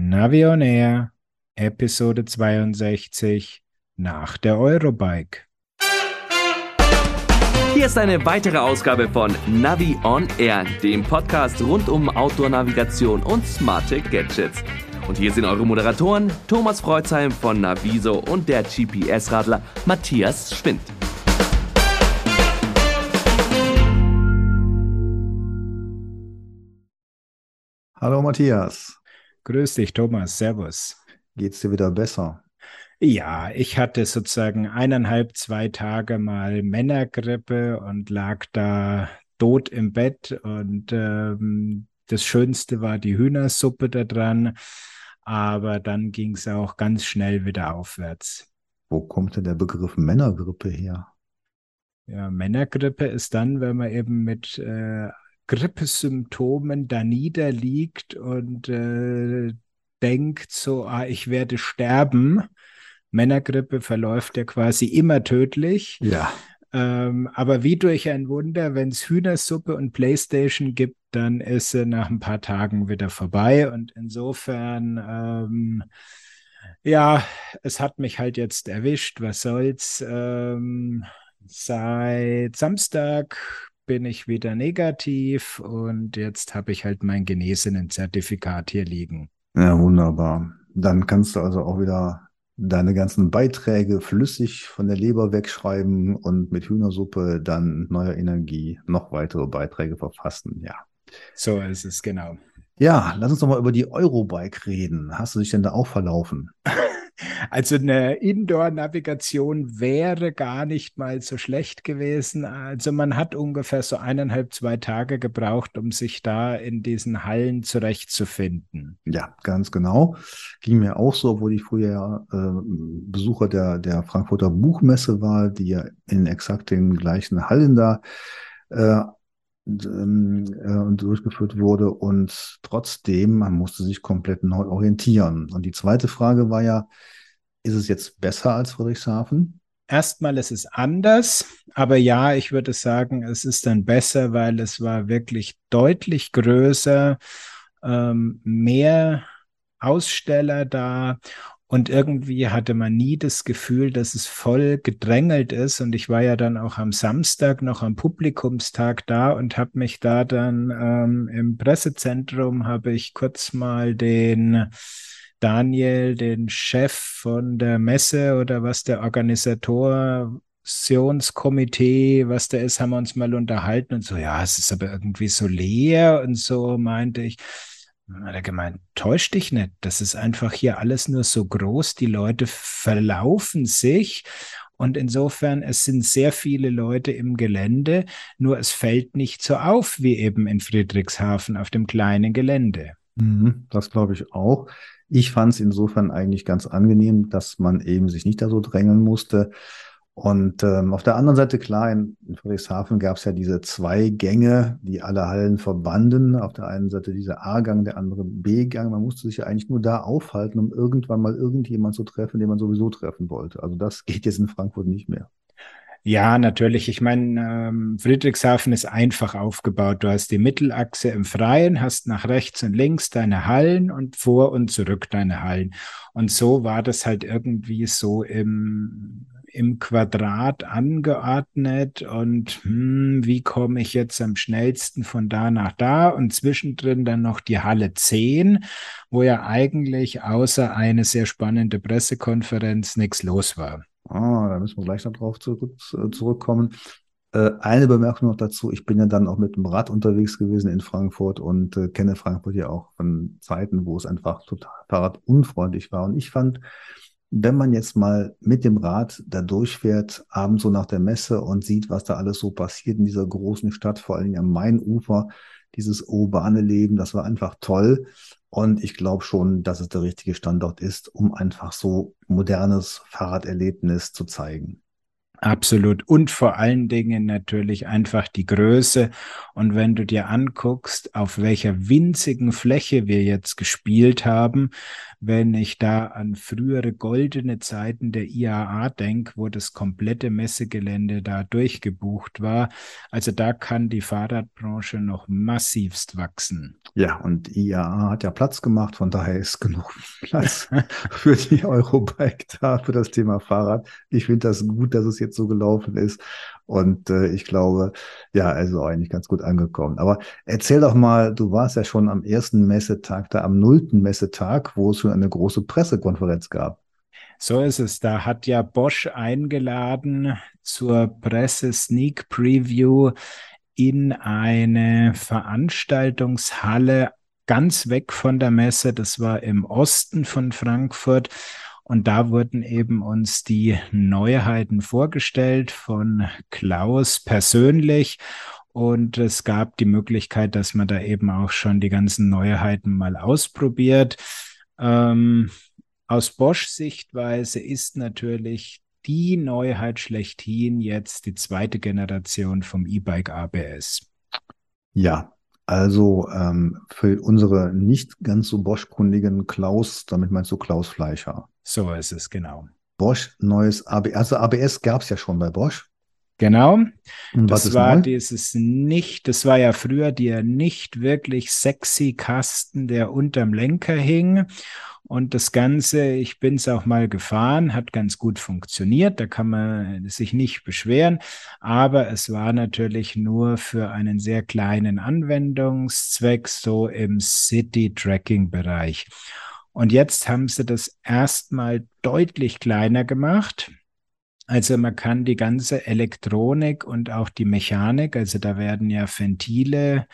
Navi on Air, Episode 62 nach der Eurobike. Hier ist eine weitere Ausgabe von Navi on Air, dem Podcast rund um Outdoor-Navigation und smarte Gadgets. Und hier sind eure Moderatoren Thomas Freuzheim von Naviso und der GPS-Radler Matthias Schwind. Hallo Matthias. Grüß dich, Thomas. Servus. Geht's dir wieder besser? Ja, ich hatte sozusagen eineinhalb, zwei Tage mal Männergrippe und lag da tot im Bett. Und ähm, das Schönste war die Hühnersuppe da dran. Aber dann ging es auch ganz schnell wieder aufwärts. Wo kommt denn der Begriff Männergrippe her? Ja, Männergrippe ist dann, wenn man eben mit äh, Grippesymptomen da niederliegt und äh, denkt so, ah, ich werde sterben. Männergrippe verläuft ja quasi immer tödlich. Ja. Ähm, aber wie durch ein Wunder, wenn es Hühnersuppe und Playstation gibt, dann ist sie nach ein paar Tagen wieder vorbei. Und insofern, ähm, ja, es hat mich halt jetzt erwischt. Was soll's? Ähm, seit Samstag bin ich wieder negativ und jetzt habe ich halt mein genesenen Zertifikat hier liegen. Ja, wunderbar. Dann kannst du also auch wieder deine ganzen Beiträge flüssig von der Leber wegschreiben und mit Hühnersuppe dann neuer Energie noch weitere Beiträge verfassen. Ja. So ist es, genau. Ja, lass uns doch mal über die Eurobike reden. Hast du dich denn da auch verlaufen? Also eine Indoor-Navigation wäre gar nicht mal so schlecht gewesen. Also man hat ungefähr so eineinhalb, zwei Tage gebraucht, um sich da in diesen Hallen zurechtzufinden. Ja, ganz genau. Ging mir auch so, obwohl ich früher äh, Besucher der, der Frankfurter Buchmesse war, die ja in exakt den gleichen Hallen da äh, ähm, äh, durchgeführt wurde und trotzdem, man musste sich komplett neu orientieren. Und die zweite Frage war ja, ist es jetzt besser als Friedrichshafen? Erstmal ist es anders, aber ja, ich würde sagen, es ist dann besser, weil es war wirklich deutlich größer, ähm, mehr Aussteller da und irgendwie hatte man nie das Gefühl, dass es voll gedrängelt ist. Und ich war ja dann auch am Samstag noch am Publikumstag da und habe mich da dann ähm, im Pressezentrum, habe ich kurz mal den Daniel, den Chef von der Messe oder was der Organisationskomitee, was der ist, haben wir uns mal unterhalten und so, ja, es ist aber irgendwie so leer und so meinte ich. Hat er gemeint, täusch dich nicht. Das ist einfach hier alles nur so groß. Die Leute verlaufen sich. Und insofern, es sind sehr viele Leute im Gelände, nur es fällt nicht so auf wie eben in Friedrichshafen auf dem kleinen Gelände. Mhm, das glaube ich auch. Ich fand es insofern eigentlich ganz angenehm, dass man eben sich nicht da so drängeln musste. Und ähm, auf der anderen Seite, klar, in, in Friedrichshafen gab es ja diese zwei Gänge, die alle Hallen verbanden. Auf der einen Seite dieser A-Gang, der andere B-Gang. Man musste sich ja eigentlich nur da aufhalten, um irgendwann mal irgendjemand zu treffen, den man sowieso treffen wollte. Also das geht jetzt in Frankfurt nicht mehr. Ja, natürlich. Ich meine, ähm, Friedrichshafen ist einfach aufgebaut. Du hast die Mittelachse im Freien, hast nach rechts und links deine Hallen und vor und zurück deine Hallen. Und so war das halt irgendwie so im im Quadrat angeordnet und hm, wie komme ich jetzt am schnellsten von da nach da und zwischendrin dann noch die Halle 10, wo ja eigentlich außer eine sehr spannende Pressekonferenz nichts los war. Ah, da müssen wir gleich noch drauf zurück, äh, zurückkommen. Äh, eine Bemerkung noch dazu. Ich bin ja dann auch mit dem Rad unterwegs gewesen in Frankfurt und äh, kenne Frankfurt ja auch von Zeiten, wo es einfach total fahrradunfreundlich war. Und ich fand, wenn man jetzt mal mit dem Rad da durchfährt, abends so nach der Messe und sieht, was da alles so passiert in dieser großen Stadt, vor allen Dingen am Mainufer, dieses urbane Leben, das war einfach toll. Und ich glaube schon, dass es der richtige Standort ist, um einfach so modernes Fahrraderlebnis zu zeigen. Absolut. Und vor allen Dingen natürlich einfach die Größe. Und wenn du dir anguckst, auf welcher winzigen Fläche wir jetzt gespielt haben, wenn ich da an frühere goldene Zeiten der IAA denke, wo das komplette Messegelände da durchgebucht war, also da kann die Fahrradbranche noch massivst wachsen. Ja, und IAA hat ja Platz gemacht, von daher ist genug Platz für die Eurobike da, für das Thema Fahrrad. Ich finde das gut, dass es jetzt so gelaufen ist. Und äh, ich glaube, ja, also eigentlich ganz gut angekommen. Aber erzähl doch mal, du warst ja schon am ersten Messetag, da am nullten Messetag, wo es schon eine große Pressekonferenz gab. So ist es. Da hat ja Bosch eingeladen zur Presse Sneak Preview in eine Veranstaltungshalle ganz weg von der Messe. Das war im Osten von Frankfurt. Und da wurden eben uns die Neuheiten vorgestellt von Klaus persönlich. Und es gab die Möglichkeit, dass man da eben auch schon die ganzen Neuheiten mal ausprobiert. Ähm, aus Bosch-Sichtweise ist natürlich die Neuheit schlechthin jetzt die zweite Generation vom E-Bike ABS. Ja, also ähm, für unsere nicht ganz so Bosch-kundigen Klaus, damit meinst du Klaus Fleischer. So ist es, genau. Bosch, neues ABS. Also ABS gab es ja schon bei Bosch. Genau. Das war neu? dieses nicht, das war ja früher der nicht wirklich sexy Kasten, der unterm Lenker hing. Und das Ganze, ich bin es auch mal gefahren, hat ganz gut funktioniert, da kann man sich nicht beschweren, aber es war natürlich nur für einen sehr kleinen Anwendungszweck, so im City-Tracking-Bereich. Und jetzt haben sie das erstmal deutlich kleiner gemacht. Also man kann die ganze Elektronik und auch die Mechanik, also da werden ja Ventile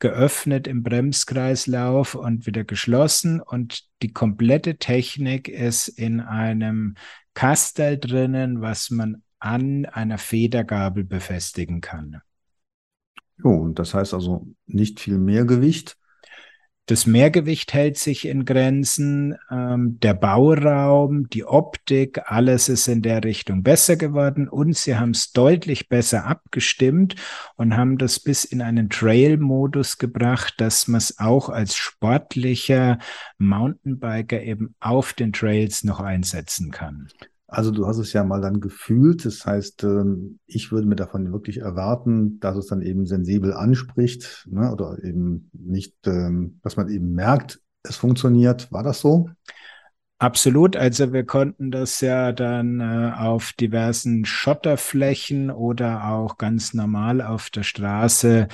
geöffnet im Bremskreislauf und wieder geschlossen und die komplette Technik ist in einem Kastel drinnen, was man an einer Federgabel befestigen kann. Jo, und das heißt also nicht viel mehr Gewicht, das Mehrgewicht hält sich in Grenzen, ähm, der Bauraum, die Optik, alles ist in der Richtung besser geworden und sie haben es deutlich besser abgestimmt und haben das bis in einen Trail-Modus gebracht, dass man es auch als sportlicher Mountainbiker eben auf den Trails noch einsetzen kann. Also du hast es ja mal dann gefühlt. Das heißt, ähm, ich würde mir davon wirklich erwarten, dass es dann eben sensibel anspricht ne? oder eben nicht, ähm, dass man eben merkt, es funktioniert. War das so? Absolut. Also wir konnten das ja dann äh, auf diversen Schotterflächen oder auch ganz normal auf der Straße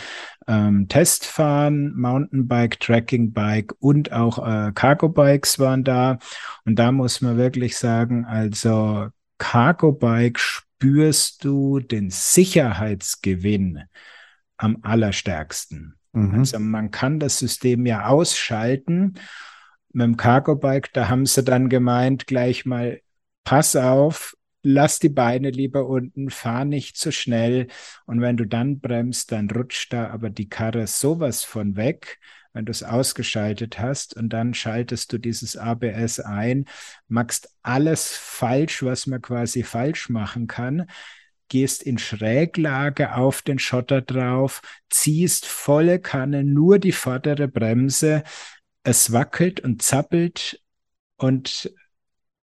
ähm, Testfahren, Mountainbike, Trackingbike und auch äh, Cargo-Bikes waren da. Und da muss man wirklich sagen, also Cargo-Bike spürst du den Sicherheitsgewinn am allerstärksten. Mhm. Also man kann das System ja ausschalten mit dem Cargo-Bike, da haben sie dann gemeint, gleich mal, pass auf, lass die Beine lieber unten, fahr nicht zu schnell. Und wenn du dann bremst, dann rutscht da aber die Karre sowas von weg, wenn du es ausgeschaltet hast und dann schaltest du dieses ABS ein, machst alles falsch, was man quasi falsch machen kann gehst in Schräglage auf den Schotter drauf, ziehst volle Kanne nur die vordere Bremse, es wackelt und zappelt und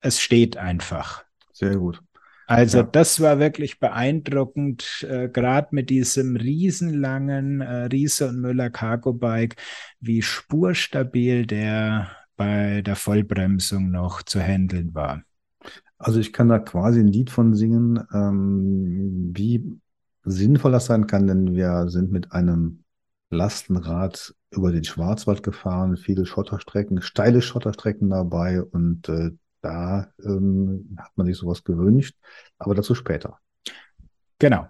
es steht einfach. Sehr gut. Also ja. das war wirklich beeindruckend, äh, gerade mit diesem riesenlangen äh, Riese und Müller Cargo Bike, wie spurstabil der bei der Vollbremsung noch zu handeln war. Also ich kann da quasi ein Lied von singen, ähm, wie sinnvoll das sein kann, denn wir sind mit einem Lastenrad über den Schwarzwald gefahren, viele Schotterstrecken, steile Schotterstrecken dabei und äh, da ähm, hat man sich sowas gewünscht, aber dazu später. Genau.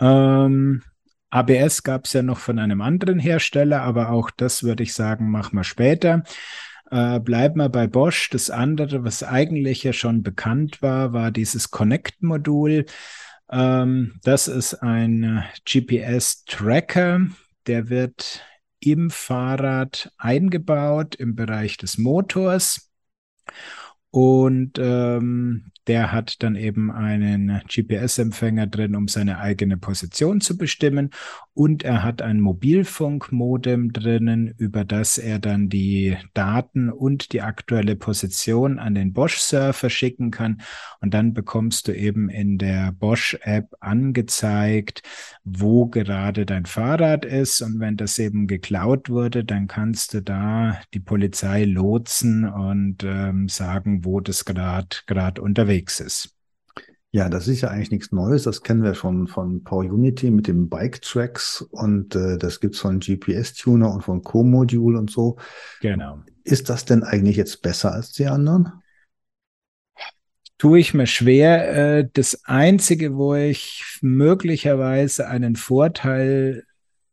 Ähm, ABS gab es ja noch von einem anderen Hersteller, aber auch das würde ich sagen, machen wir später. Äh, bleiben wir bei Bosch. Das andere, was eigentlich ja schon bekannt war, war dieses Connect-Modul. Ähm, das ist ein GPS-Tracker, der wird im Fahrrad eingebaut im Bereich des Motors. Und ähm, der hat dann eben einen GPS-Empfänger drin, um seine eigene Position zu bestimmen. Und er hat ein Mobilfunkmodem drinnen, über das er dann die Daten und die aktuelle Position an den Bosch-Surfer schicken kann. Und dann bekommst du eben in der Bosch-App angezeigt, wo gerade dein Fahrrad ist. Und wenn das eben geklaut wurde, dann kannst du da die Polizei lotsen und ähm, sagen, wo das gerade unterwegs ist. Ja, das ist ja eigentlich nichts Neues. Das kennen wir schon von Power Unity mit dem Bike Tracks und äh, das gibt's von GPS Tuner und von Co-Module und so. Genau. Ist das denn eigentlich jetzt besser als die anderen? Tue ich mir schwer. Äh, das Einzige, wo ich möglicherweise einen Vorteil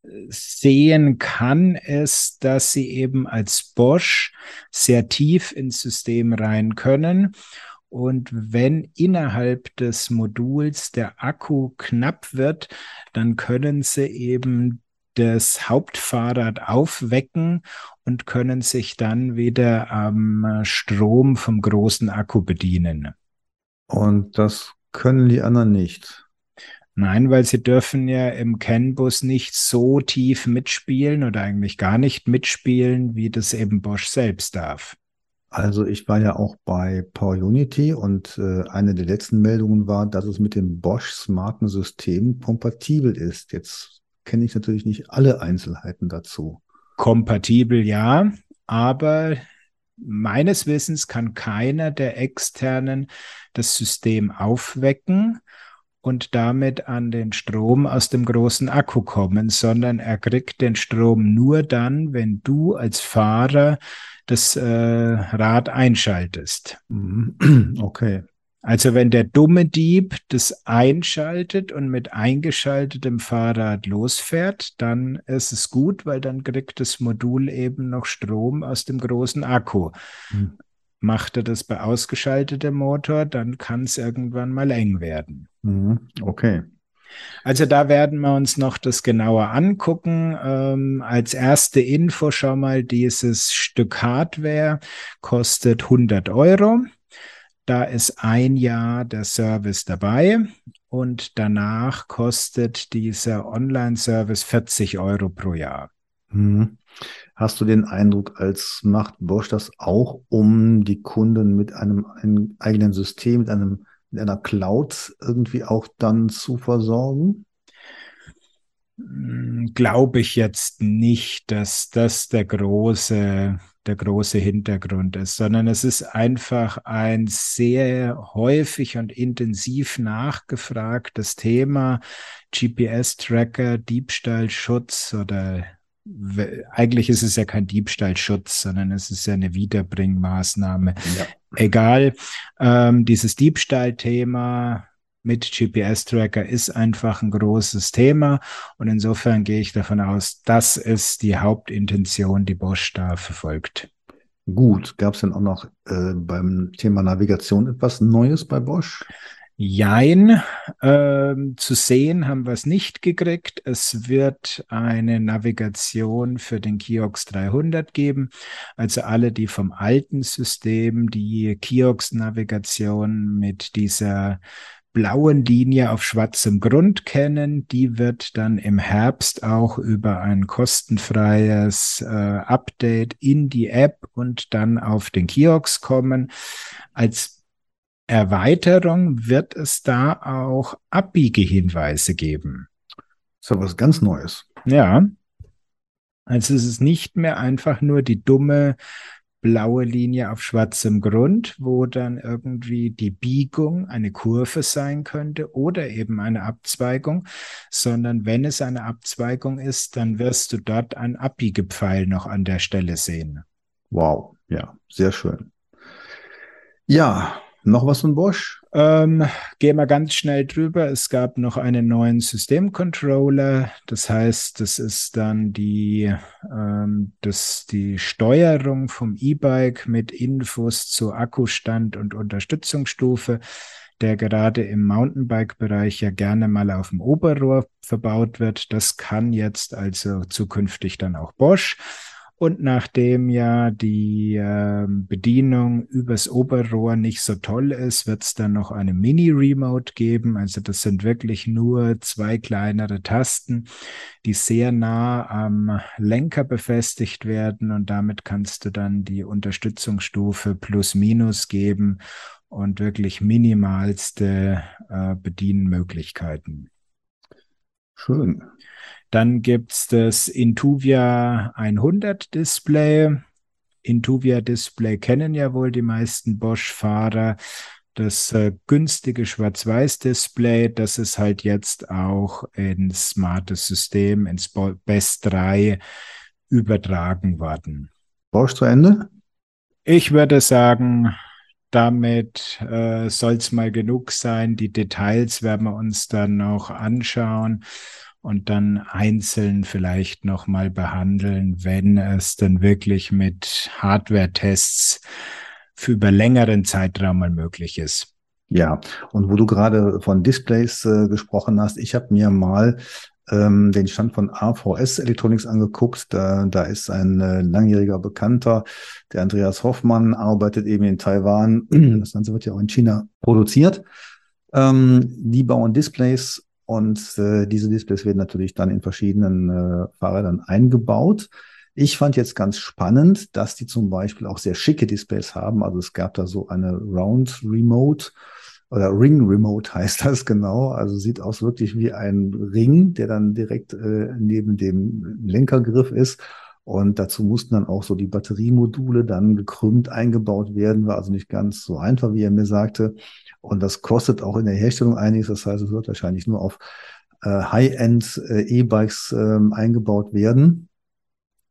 äh, sehen kann, ist, dass sie eben als Bosch sehr tief ins System rein können und wenn innerhalb des Moduls der Akku knapp wird, dann können Sie eben das Hauptfahrrad aufwecken und können sich dann wieder am Strom vom großen Akku bedienen. Und das können die anderen nicht. Nein, weil sie dürfen ja im CAN-Bus nicht so tief mitspielen oder eigentlich gar nicht mitspielen, wie das eben Bosch selbst darf. Also ich war ja auch bei Power Unity und äh, eine der letzten Meldungen war, dass es mit dem Bosch smarten System kompatibel ist. Jetzt kenne ich natürlich nicht alle Einzelheiten dazu. Kompatibel ja, aber meines Wissens kann keiner der externen das System aufwecken und damit an den Strom aus dem großen Akku kommen, sondern er kriegt den Strom nur dann, wenn du als Fahrer das äh, Rad einschaltest. Mhm. Okay. Also wenn der dumme Dieb das einschaltet und mit eingeschaltetem Fahrrad losfährt, dann ist es gut, weil dann kriegt das Modul eben noch Strom aus dem großen Akku. Hm. Macht er das bei ausgeschaltetem Motor, dann kann es irgendwann mal eng werden. Mhm. Okay. Also da werden wir uns noch das genauer angucken. Ähm, als erste Info schon mal, dieses Stück Hardware kostet 100 Euro. Da ist ein Jahr der Service dabei und danach kostet dieser Online-Service 40 Euro pro Jahr. Mhm. Hast du den Eindruck, als macht Bosch das auch, um die Kunden mit einem, einem eigenen System, mit einem in einer Cloud irgendwie auch dann zu versorgen? Hm, glaube ich jetzt nicht, dass das der große, der große Hintergrund ist, sondern es ist einfach ein sehr häufig und intensiv nachgefragtes Thema. GPS-Tracker, Diebstahlschutz oder eigentlich ist es ja kein Diebstahlschutz, sondern es ist ja eine Wiederbringmaßnahme. Ja. Egal, ähm, dieses Diebstahlthema mit GPS-Tracker ist einfach ein großes Thema und insofern gehe ich davon aus, das ist die Hauptintention, die Bosch da verfolgt. Gut, gab es denn auch noch äh, beim Thema Navigation etwas Neues bei Bosch? Jein, ähm, zu sehen haben wir es nicht gekriegt. Es wird eine Navigation für den Kiox 300 geben. Also alle, die vom alten System die Kiox-Navigation mit dieser blauen Linie auf schwarzem Grund kennen, die wird dann im Herbst auch über ein kostenfreies äh, Update in die App und dann auf den Kiox kommen. Als Erweiterung wird es da auch Abbiegehinweise geben. Das ist ja was ganz Neues. Ja. Also es ist nicht mehr einfach nur die dumme blaue Linie auf schwarzem Grund, wo dann irgendwie die Biegung eine Kurve sein könnte oder eben eine Abzweigung, sondern wenn es eine Abzweigung ist, dann wirst du dort ein Abbiegepfeil noch an der Stelle sehen. Wow, ja, sehr schön. Ja, noch was von Bosch? Ähm, gehen wir ganz schnell drüber. Es gab noch einen neuen Systemcontroller. Das heißt, das ist dann die, ähm, das, die Steuerung vom E-Bike mit Infos zu Akkustand und Unterstützungsstufe, der gerade im Mountainbike-Bereich ja gerne mal auf dem Oberrohr verbaut wird. Das kann jetzt also zukünftig dann auch Bosch. Und nachdem ja die äh, Bedienung übers Oberrohr nicht so toll ist, wird es dann noch eine Mini-Remote geben. Also das sind wirklich nur zwei kleinere Tasten, die sehr nah am Lenker befestigt werden. Und damit kannst du dann die Unterstützungsstufe plus minus geben und wirklich minimalste äh, Bedienmöglichkeiten. Schön. Dann gibt es das Intuvia 100 Display. Intuvia Display kennen ja wohl die meisten Bosch-Fahrer. Das äh, günstige Schwarz-Weiß-Display, das ist halt jetzt auch ins smartes System, ins Best 3 übertragen worden. Bosch zu Ende? Ich würde sagen, damit äh, soll es mal genug sein. Die Details werden wir uns dann noch anschauen und dann einzeln vielleicht nochmal behandeln, wenn es dann wirklich mit Hardware-Tests für über längeren Zeitraum möglich ist. Ja, und wo du gerade von Displays äh, gesprochen hast, ich habe mir mal ähm, den Stand von AVS Electronics angeguckt. Da, da ist ein äh, langjähriger Bekannter, der Andreas Hoffmann, arbeitet eben in Taiwan. Das Ganze wird ja auch in China produziert. Ähm, die bauen Displays und äh, diese Displays werden natürlich dann in verschiedenen äh, Fahrrädern eingebaut. Ich fand jetzt ganz spannend, dass die zum Beispiel auch sehr schicke Displays haben. Also es gab da so eine Round Remote oder Ring Remote heißt das genau. Also sieht aus wirklich wie ein Ring, der dann direkt äh, neben dem Lenkergriff ist. Und dazu mussten dann auch so die Batteriemodule dann gekrümmt eingebaut werden. War also nicht ganz so einfach, wie er mir sagte. Und das kostet auch in der Herstellung einiges. Das heißt, es wird wahrscheinlich nur auf äh, High-End äh, E-Bikes äh, eingebaut werden.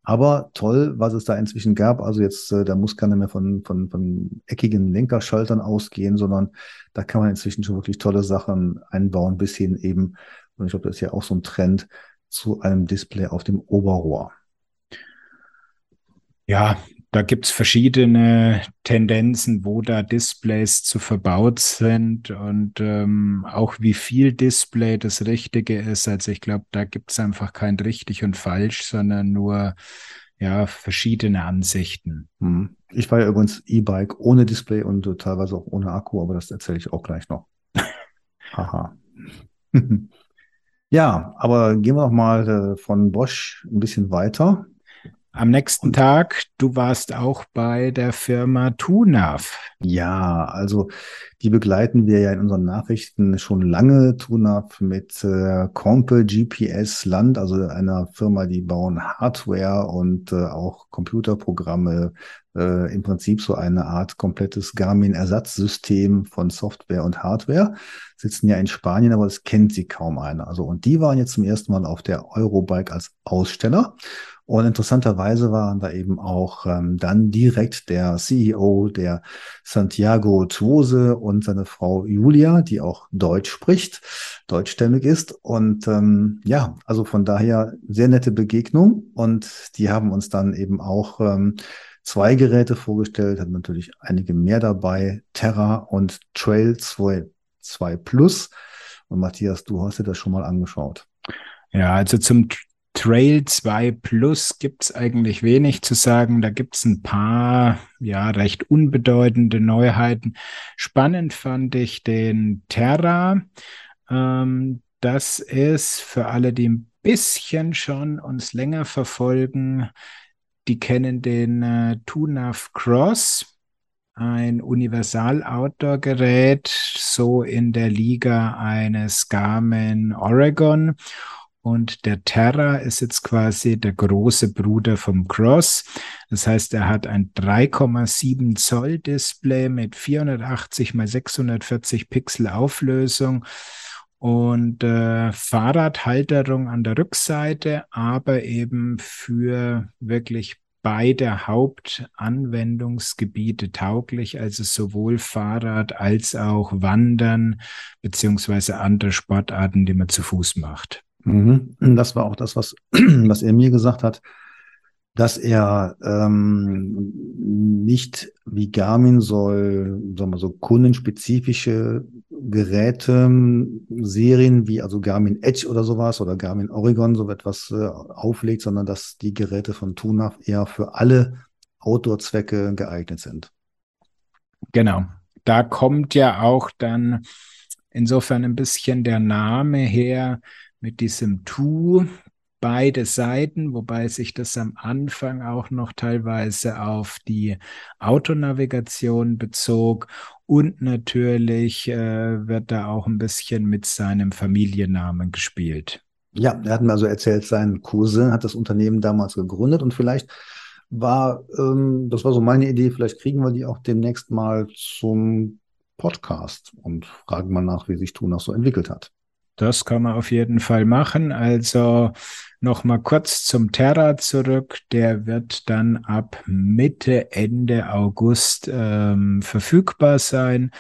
Aber toll, was es da inzwischen gab. Also jetzt, äh, da muss keiner mehr von, von, von eckigen Lenkerschaltern ausgehen, sondern da kann man inzwischen schon wirklich tolle Sachen einbauen, bis hin eben, und ich glaube, das ist ja auch so ein Trend, zu einem Display auf dem Oberrohr. Ja, da gibt's verschiedene Tendenzen, wo da Displays zu verbaut sind und ähm, auch wie viel Display das Richtige ist. Also ich glaube, da gibt's einfach kein richtig und falsch, sondern nur ja verschiedene Ansichten. Hm. Ich war ja übrigens E-Bike ohne Display und teilweise auch ohne Akku, aber das erzähle ich auch gleich noch. Haha. ja, aber gehen wir noch mal äh, von Bosch ein bisschen weiter. Am nächsten Tag, du warst auch bei der Firma TUNAV. Ja, also die begleiten wir ja in unseren Nachrichten schon lange. TUNAV mit äh, Compe GPS Land, also einer Firma, die bauen Hardware und äh, auch Computerprogramme. Äh, Im Prinzip so eine Art komplettes Garmin-Ersatzsystem von Software und Hardware. Sitzen ja in Spanien, aber das kennt sie kaum einer. Also und die waren jetzt zum ersten Mal auf der Eurobike als Aussteller. Und interessanterweise waren da eben auch ähm, dann direkt der CEO der Santiago Tuose und seine Frau Julia, die auch Deutsch spricht, deutschstämmig ist. Und ähm, ja, also von daher sehr nette Begegnung. Und die haben uns dann eben auch ähm, zwei Geräte vorgestellt, hatten natürlich einige mehr dabei, Terra und Trail 2, 2 Plus. Und Matthias, du hast dir das schon mal angeschaut. Ja, also zum Trail 2 Plus gibt es eigentlich wenig zu sagen. Da gibt es ein paar, ja, recht unbedeutende Neuheiten. Spannend fand ich den Terra. Ähm, das ist für alle, die ein bisschen schon uns länger verfolgen, die kennen den äh, TUNAV Cross ein Universal-Outdoor-Gerät, so in der Liga eines Garmin Oregon. Und der Terra ist jetzt quasi der große Bruder vom Cross. Das heißt, er hat ein 3,7 Zoll Display mit 480 mal 640 Pixel Auflösung und äh, Fahrradhalterung an der Rückseite, aber eben für wirklich beide Hauptanwendungsgebiete tauglich, also sowohl Fahrrad als auch Wandern beziehungsweise andere Sportarten, die man zu Fuß macht. Mhm. Das war auch das, was, was er mir gesagt hat, dass er ähm, nicht wie Garmin soll, sagen wir so, kundenspezifische Geräte, Serien wie also Garmin Edge oder sowas oder Garmin Oregon so etwas äh, auflegt, sondern dass die Geräte von Tunav eher für alle Outdoor-Zwecke geeignet sind. Genau. Da kommt ja auch dann insofern ein bisschen der Name her mit diesem Tu, beide Seiten, wobei sich das am Anfang auch noch teilweise auf die Autonavigation bezog. Und natürlich äh, wird da auch ein bisschen mit seinem Familiennamen gespielt. Ja, er hat mir also erzählt, sein Cousin hat das Unternehmen damals gegründet und vielleicht war, ähm, das war so meine Idee, vielleicht kriegen wir die auch demnächst mal zum Podcast und fragen mal nach, wie sich Tunach so entwickelt hat. Das kann man auf jeden Fall machen. Also noch mal kurz zum Terra zurück. Der wird dann ab Mitte, Ende August ähm, verfügbar sein.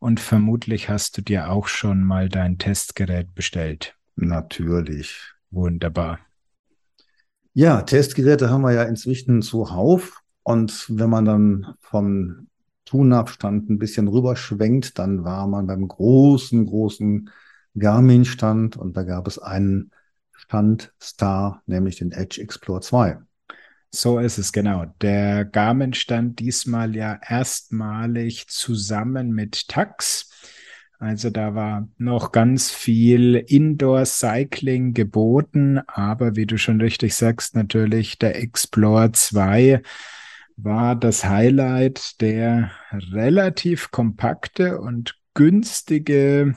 Und vermutlich hast du dir auch schon mal dein Testgerät bestellt. Natürlich. Wunderbar. Ja, Testgeräte haben wir ja inzwischen zuhauf. Und wenn man dann vom Tunabstand ein bisschen rüberschwenkt, dann war man beim großen, großen Garmin-Stand und da gab es einen Stand-Star, nämlich den Edge Explore 2. So ist es, genau. Der Garmin stand diesmal ja erstmalig zusammen mit Tax. Also da war noch ganz viel Indoor-Cycling geboten, aber wie du schon richtig sagst, natürlich der Explore 2 war das Highlight, der relativ kompakte und günstige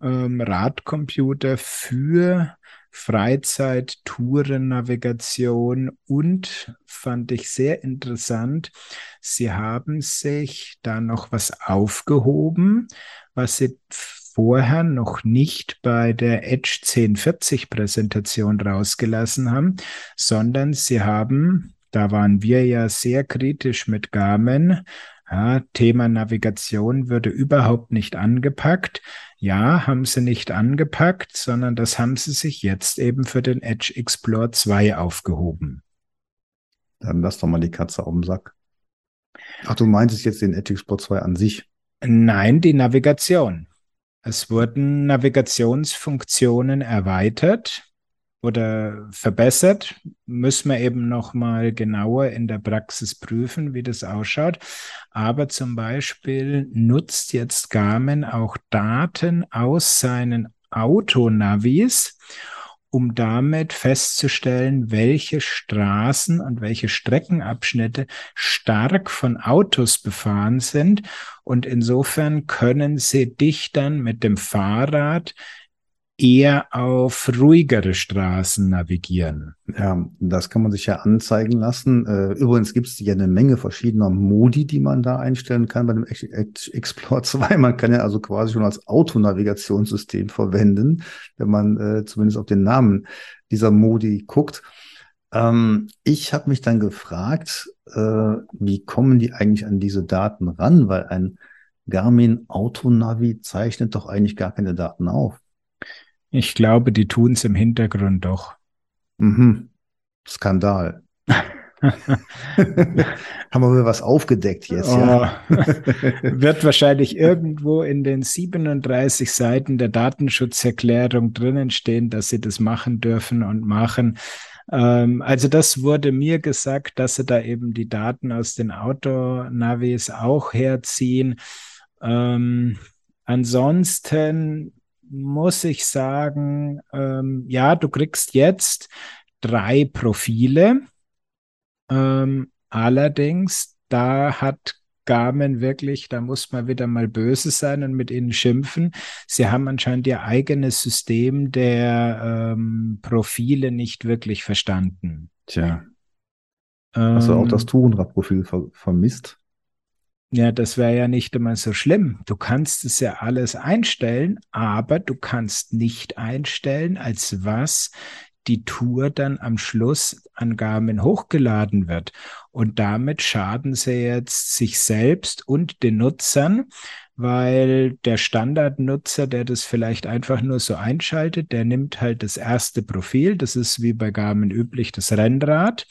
ähm, Radcomputer für Freizeit, Tourennavigation und fand ich sehr interessant, sie haben sich da noch was aufgehoben, was sie vorher noch nicht bei der Edge 1040 Präsentation rausgelassen haben, sondern sie haben, da waren wir ja sehr kritisch mit Garmin, ja, Thema Navigation würde überhaupt nicht angepackt. Ja, haben sie nicht angepackt, sondern das haben sie sich jetzt eben für den Edge Explorer 2 aufgehoben. Dann lass doch mal die Katze auf dem Sack. Ach, du meintest jetzt den Edge Explorer 2 an sich? Nein, die Navigation. Es wurden Navigationsfunktionen erweitert oder verbessert, müssen wir eben noch mal genauer in der Praxis prüfen, wie das ausschaut. Aber zum Beispiel nutzt jetzt Garmin auch Daten aus seinen Autonavis, um damit festzustellen, welche Straßen und welche Streckenabschnitte stark von Autos befahren sind. Und insofern können sie dich dann mit dem Fahrrad eher auf ruhigere Straßen navigieren. Ja, das kann man sich ja anzeigen lassen. Äh, übrigens gibt es ja eine Menge verschiedener Modi, die man da einstellen kann bei dem Explorer 2. Man kann ja also quasi schon als Autonavigationssystem verwenden, wenn man äh, zumindest auf den Namen dieser Modi guckt. Ähm, ich habe mich dann gefragt, äh, wie kommen die eigentlich an diese Daten ran? Weil ein Garmin Autonavi zeichnet doch eigentlich gar keine Daten auf. Ich glaube, die tun es im Hintergrund doch. Mhm. Skandal. Haben wir was aufgedeckt jetzt, oh. ja? Wird wahrscheinlich irgendwo in den 37 Seiten der Datenschutzerklärung drinnen stehen, dass sie das machen dürfen und machen. Ähm, also das wurde mir gesagt, dass sie da eben die Daten aus den Autonavis auch herziehen. Ähm, ansonsten muss ich sagen, ähm, ja, du kriegst jetzt drei Profile. Ähm, allerdings, da hat Garmin wirklich, da muss man wieder mal böse sein und mit ihnen schimpfen. Sie haben anscheinend ihr eigenes System der ähm, Profile nicht wirklich verstanden. Tja. Hast du auch das ähm, Tourenrad-Profil ver vermisst? Ja, das wäre ja nicht immer so schlimm. Du kannst es ja alles einstellen, aber du kannst nicht einstellen, als was die Tour dann am Schluss an Garmin hochgeladen wird. Und damit schaden sie jetzt sich selbst und den Nutzern, weil der Standardnutzer, der das vielleicht einfach nur so einschaltet, der nimmt halt das erste Profil, das ist wie bei Garmin üblich das Rennrad.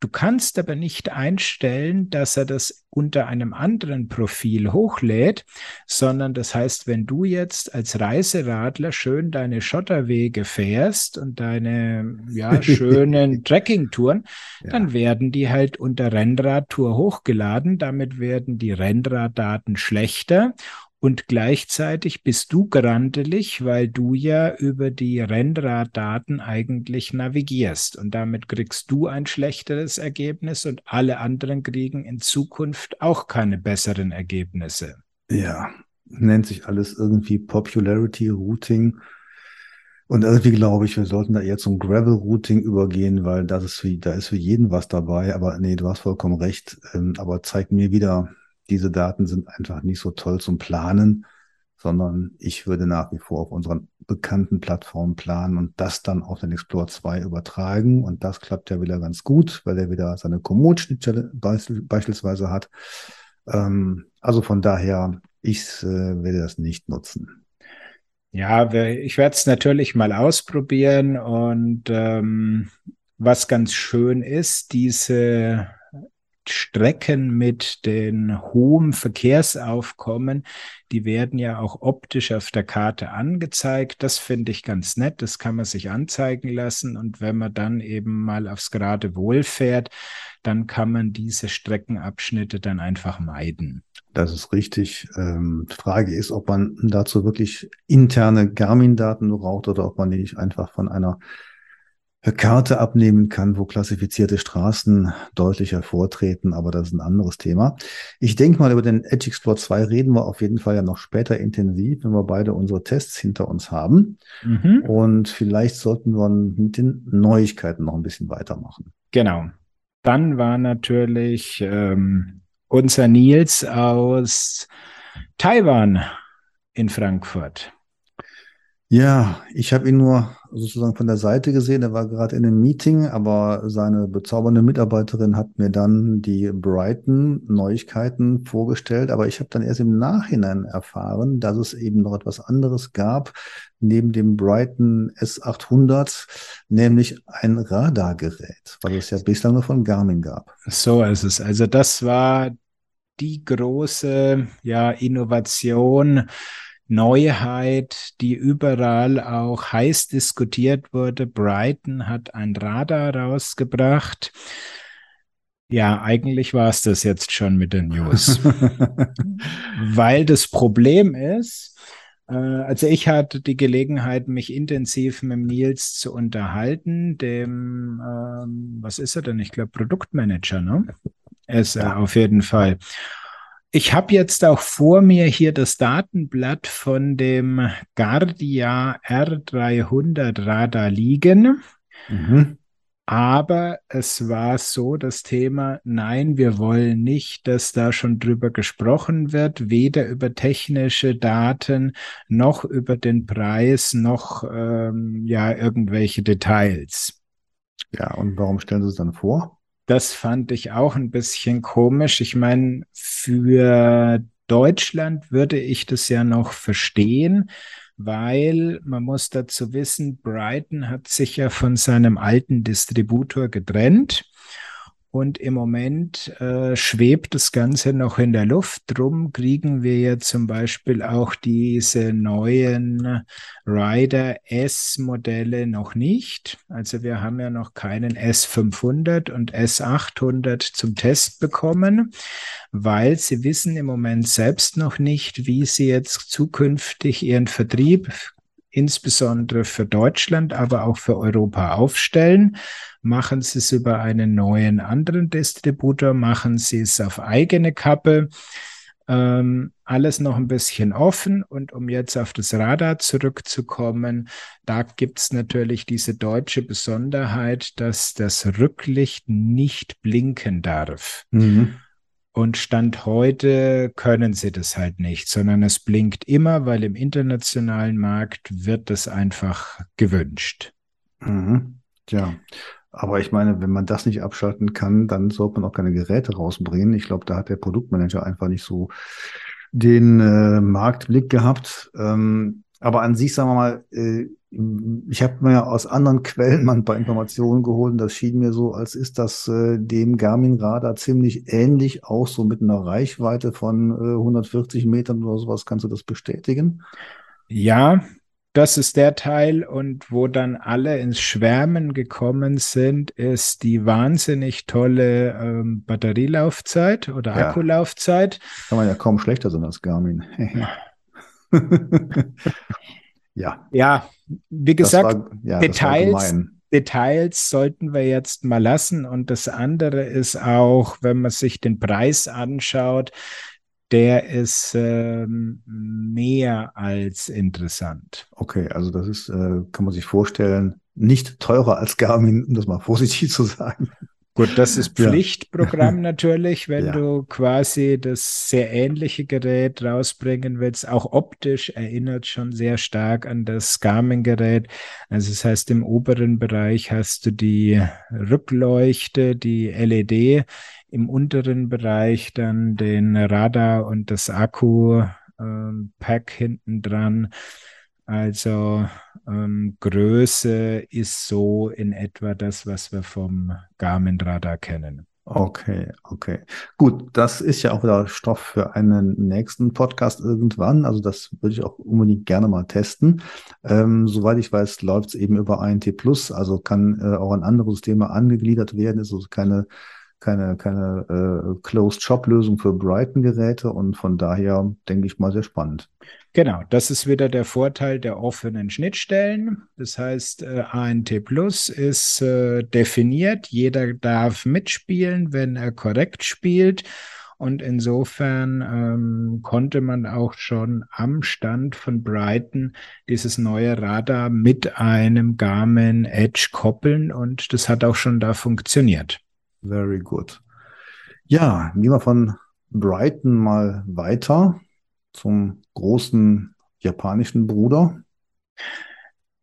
Du kannst aber nicht einstellen, dass er das unter einem anderen Profil hochlädt, sondern das heißt, wenn du jetzt als Reiseradler schön deine Schotterwege fährst und deine ja, schönen Trekkingtouren, ja. dann werden die halt unter Rennradtour hochgeladen. Damit werden die Rennraddaten schlechter und gleichzeitig bist du grantelig, weil du ja über die Rennraddaten eigentlich navigierst. Und damit kriegst du ein schlechteres Ergebnis und alle anderen kriegen in Zukunft auch keine besseren Ergebnisse. Ja, nennt sich alles irgendwie Popularity Routing. Und irgendwie glaube ich, wir sollten da eher zum Gravel Routing übergehen, weil das ist für, da ist für jeden was dabei. Aber nee, du hast vollkommen recht. Ähm, aber zeig mir wieder, diese Daten sind einfach nicht so toll zum Planen, sondern ich würde nach wie vor auf unseren bekannten Plattformen planen und das dann auf den Explore 2 übertragen. Und das klappt ja wieder ganz gut, weil er wieder seine Komoot-Schnittstelle beispielsweise hat. Ähm, also von daher, ich äh, werde das nicht nutzen. Ja, ich werde es natürlich mal ausprobieren und ähm, was ganz schön ist, diese Strecken mit den hohen Verkehrsaufkommen, die werden ja auch optisch auf der Karte angezeigt. Das finde ich ganz nett. Das kann man sich anzeigen lassen. Und wenn man dann eben mal aufs gerade Wohl fährt, dann kann man diese Streckenabschnitte dann einfach meiden. Das ist richtig. Ähm, Frage ist, ob man dazu wirklich interne Garmin-Daten braucht oder ob man die nicht einfach von einer Karte abnehmen kann, wo klassifizierte Straßen deutlich hervortreten, aber das ist ein anderes Thema. Ich denke mal, über den Edge Explorer 2 reden wir auf jeden Fall ja noch später intensiv, wenn wir beide unsere Tests hinter uns haben. Mhm. Und vielleicht sollten wir mit den Neuigkeiten noch ein bisschen weitermachen. Genau. Dann war natürlich ähm, unser Nils aus Taiwan in Frankfurt. Ja, ich habe ihn nur sozusagen von der Seite gesehen. Er war gerade in einem Meeting, aber seine bezaubernde Mitarbeiterin hat mir dann die Brighton Neuigkeiten vorgestellt. Aber ich habe dann erst im Nachhinein erfahren, dass es eben noch etwas anderes gab, neben dem Brighton S800, nämlich ein Radargerät, weil es ja bislang nur von Garmin gab. So ist es. Also das war die große ja, Innovation Neuheit, die überall auch heiß diskutiert wurde. Brighton hat ein Radar rausgebracht. Ja, eigentlich war es das jetzt schon mit den News. Weil das Problem ist, äh, also ich hatte die Gelegenheit, mich intensiv mit Nils zu unterhalten, dem, ähm, was ist er denn? Ich glaube, Produktmanager, ne? Ist er auf jeden Fall. Ich habe jetzt auch vor mir hier das Datenblatt von dem Guardia R300 Radar liegen. Mhm. Aber es war so das Thema, nein, wir wollen nicht, dass da schon drüber gesprochen wird, weder über technische Daten noch über den Preis noch ähm, ja irgendwelche Details. Ja, und warum stellen Sie es dann vor? Das fand ich auch ein bisschen komisch. Ich meine, für Deutschland würde ich das ja noch verstehen, weil man muss dazu wissen, Brighton hat sich ja von seinem alten Distributor getrennt und im Moment äh, schwebt das Ganze noch in der Luft. Drum kriegen wir ja zum Beispiel auch diese neuen Rider S-Modelle noch nicht. Also wir haben ja noch keinen S500 und S800 zum Test bekommen, weil sie wissen im Moment selbst noch nicht, wie sie jetzt zukünftig ihren Vertrieb insbesondere für Deutschland, aber auch für Europa aufstellen. Machen Sie es über einen neuen anderen Distributor, machen Sie es auf eigene Kappe. Ähm, alles noch ein bisschen offen. Und um jetzt auf das Radar zurückzukommen, da gibt es natürlich diese deutsche Besonderheit, dass das Rücklicht nicht blinken darf. Mhm. Und Stand heute können sie das halt nicht, sondern es blinkt immer, weil im internationalen Markt wird das einfach gewünscht. Mhm. Ja, aber ich meine, wenn man das nicht abschalten kann, dann sollte man auch keine Geräte rausbringen. Ich glaube, da hat der Produktmanager einfach nicht so den äh, Marktblick gehabt. Ähm, aber an sich, sagen wir mal, äh, ich habe mir aus anderen Quellen mal ein paar Informationen geholt. Das schien mir so, als ist das äh, dem Garmin-Radar ziemlich ähnlich, auch so mit einer Reichweite von äh, 140 Metern oder sowas. Kannst du das bestätigen? Ja, das ist der Teil. Und wo dann alle ins Schwärmen gekommen sind, ist die wahnsinnig tolle ähm, Batterielaufzeit oder ja. Akkulaufzeit. Kann man ja kaum schlechter sein als Garmin. ja. Ja, wie gesagt, war, ja, Details, Details sollten wir jetzt mal lassen. Und das andere ist auch, wenn man sich den Preis anschaut, der ist ähm, mehr als interessant. Okay, also das ist, äh, kann man sich vorstellen, nicht teurer als Garmin, um das mal vorsichtig zu sagen. Gut, das ist Pflichtprogramm ja. natürlich, wenn ja. du quasi das sehr ähnliche Gerät rausbringen willst. Auch optisch erinnert schon sehr stark an das Garmin-Gerät. Also das heißt, im oberen Bereich hast du die Rückleuchte, die LED, im unteren Bereich dann den Radar und das Akku-Pack hinten dran. Also ähm, Größe ist so in etwa das, was wir vom Garmin-Radar kennen. Okay, okay. Gut, das ist ja auch wieder Stoff für einen nächsten Podcast irgendwann. Also das würde ich auch unbedingt gerne mal testen. Ähm, soweit ich weiß, läuft es eben über INT Plus, also kann äh, auch an andere Systeme angegliedert werden. Ist also keine keine, keine äh, Closed-Shop-Lösung für Brighton-Geräte und von daher denke ich mal sehr spannend. Genau, das ist wieder der Vorteil der offenen Schnittstellen. Das heißt, äh, ANT Plus ist äh, definiert. Jeder darf mitspielen, wenn er korrekt spielt. Und insofern ähm, konnte man auch schon am Stand von Brighton dieses neue Radar mit einem Garmin Edge koppeln und das hat auch schon da funktioniert. Very good. Ja, gehen wir von Brighton mal weiter zum großen japanischen Bruder.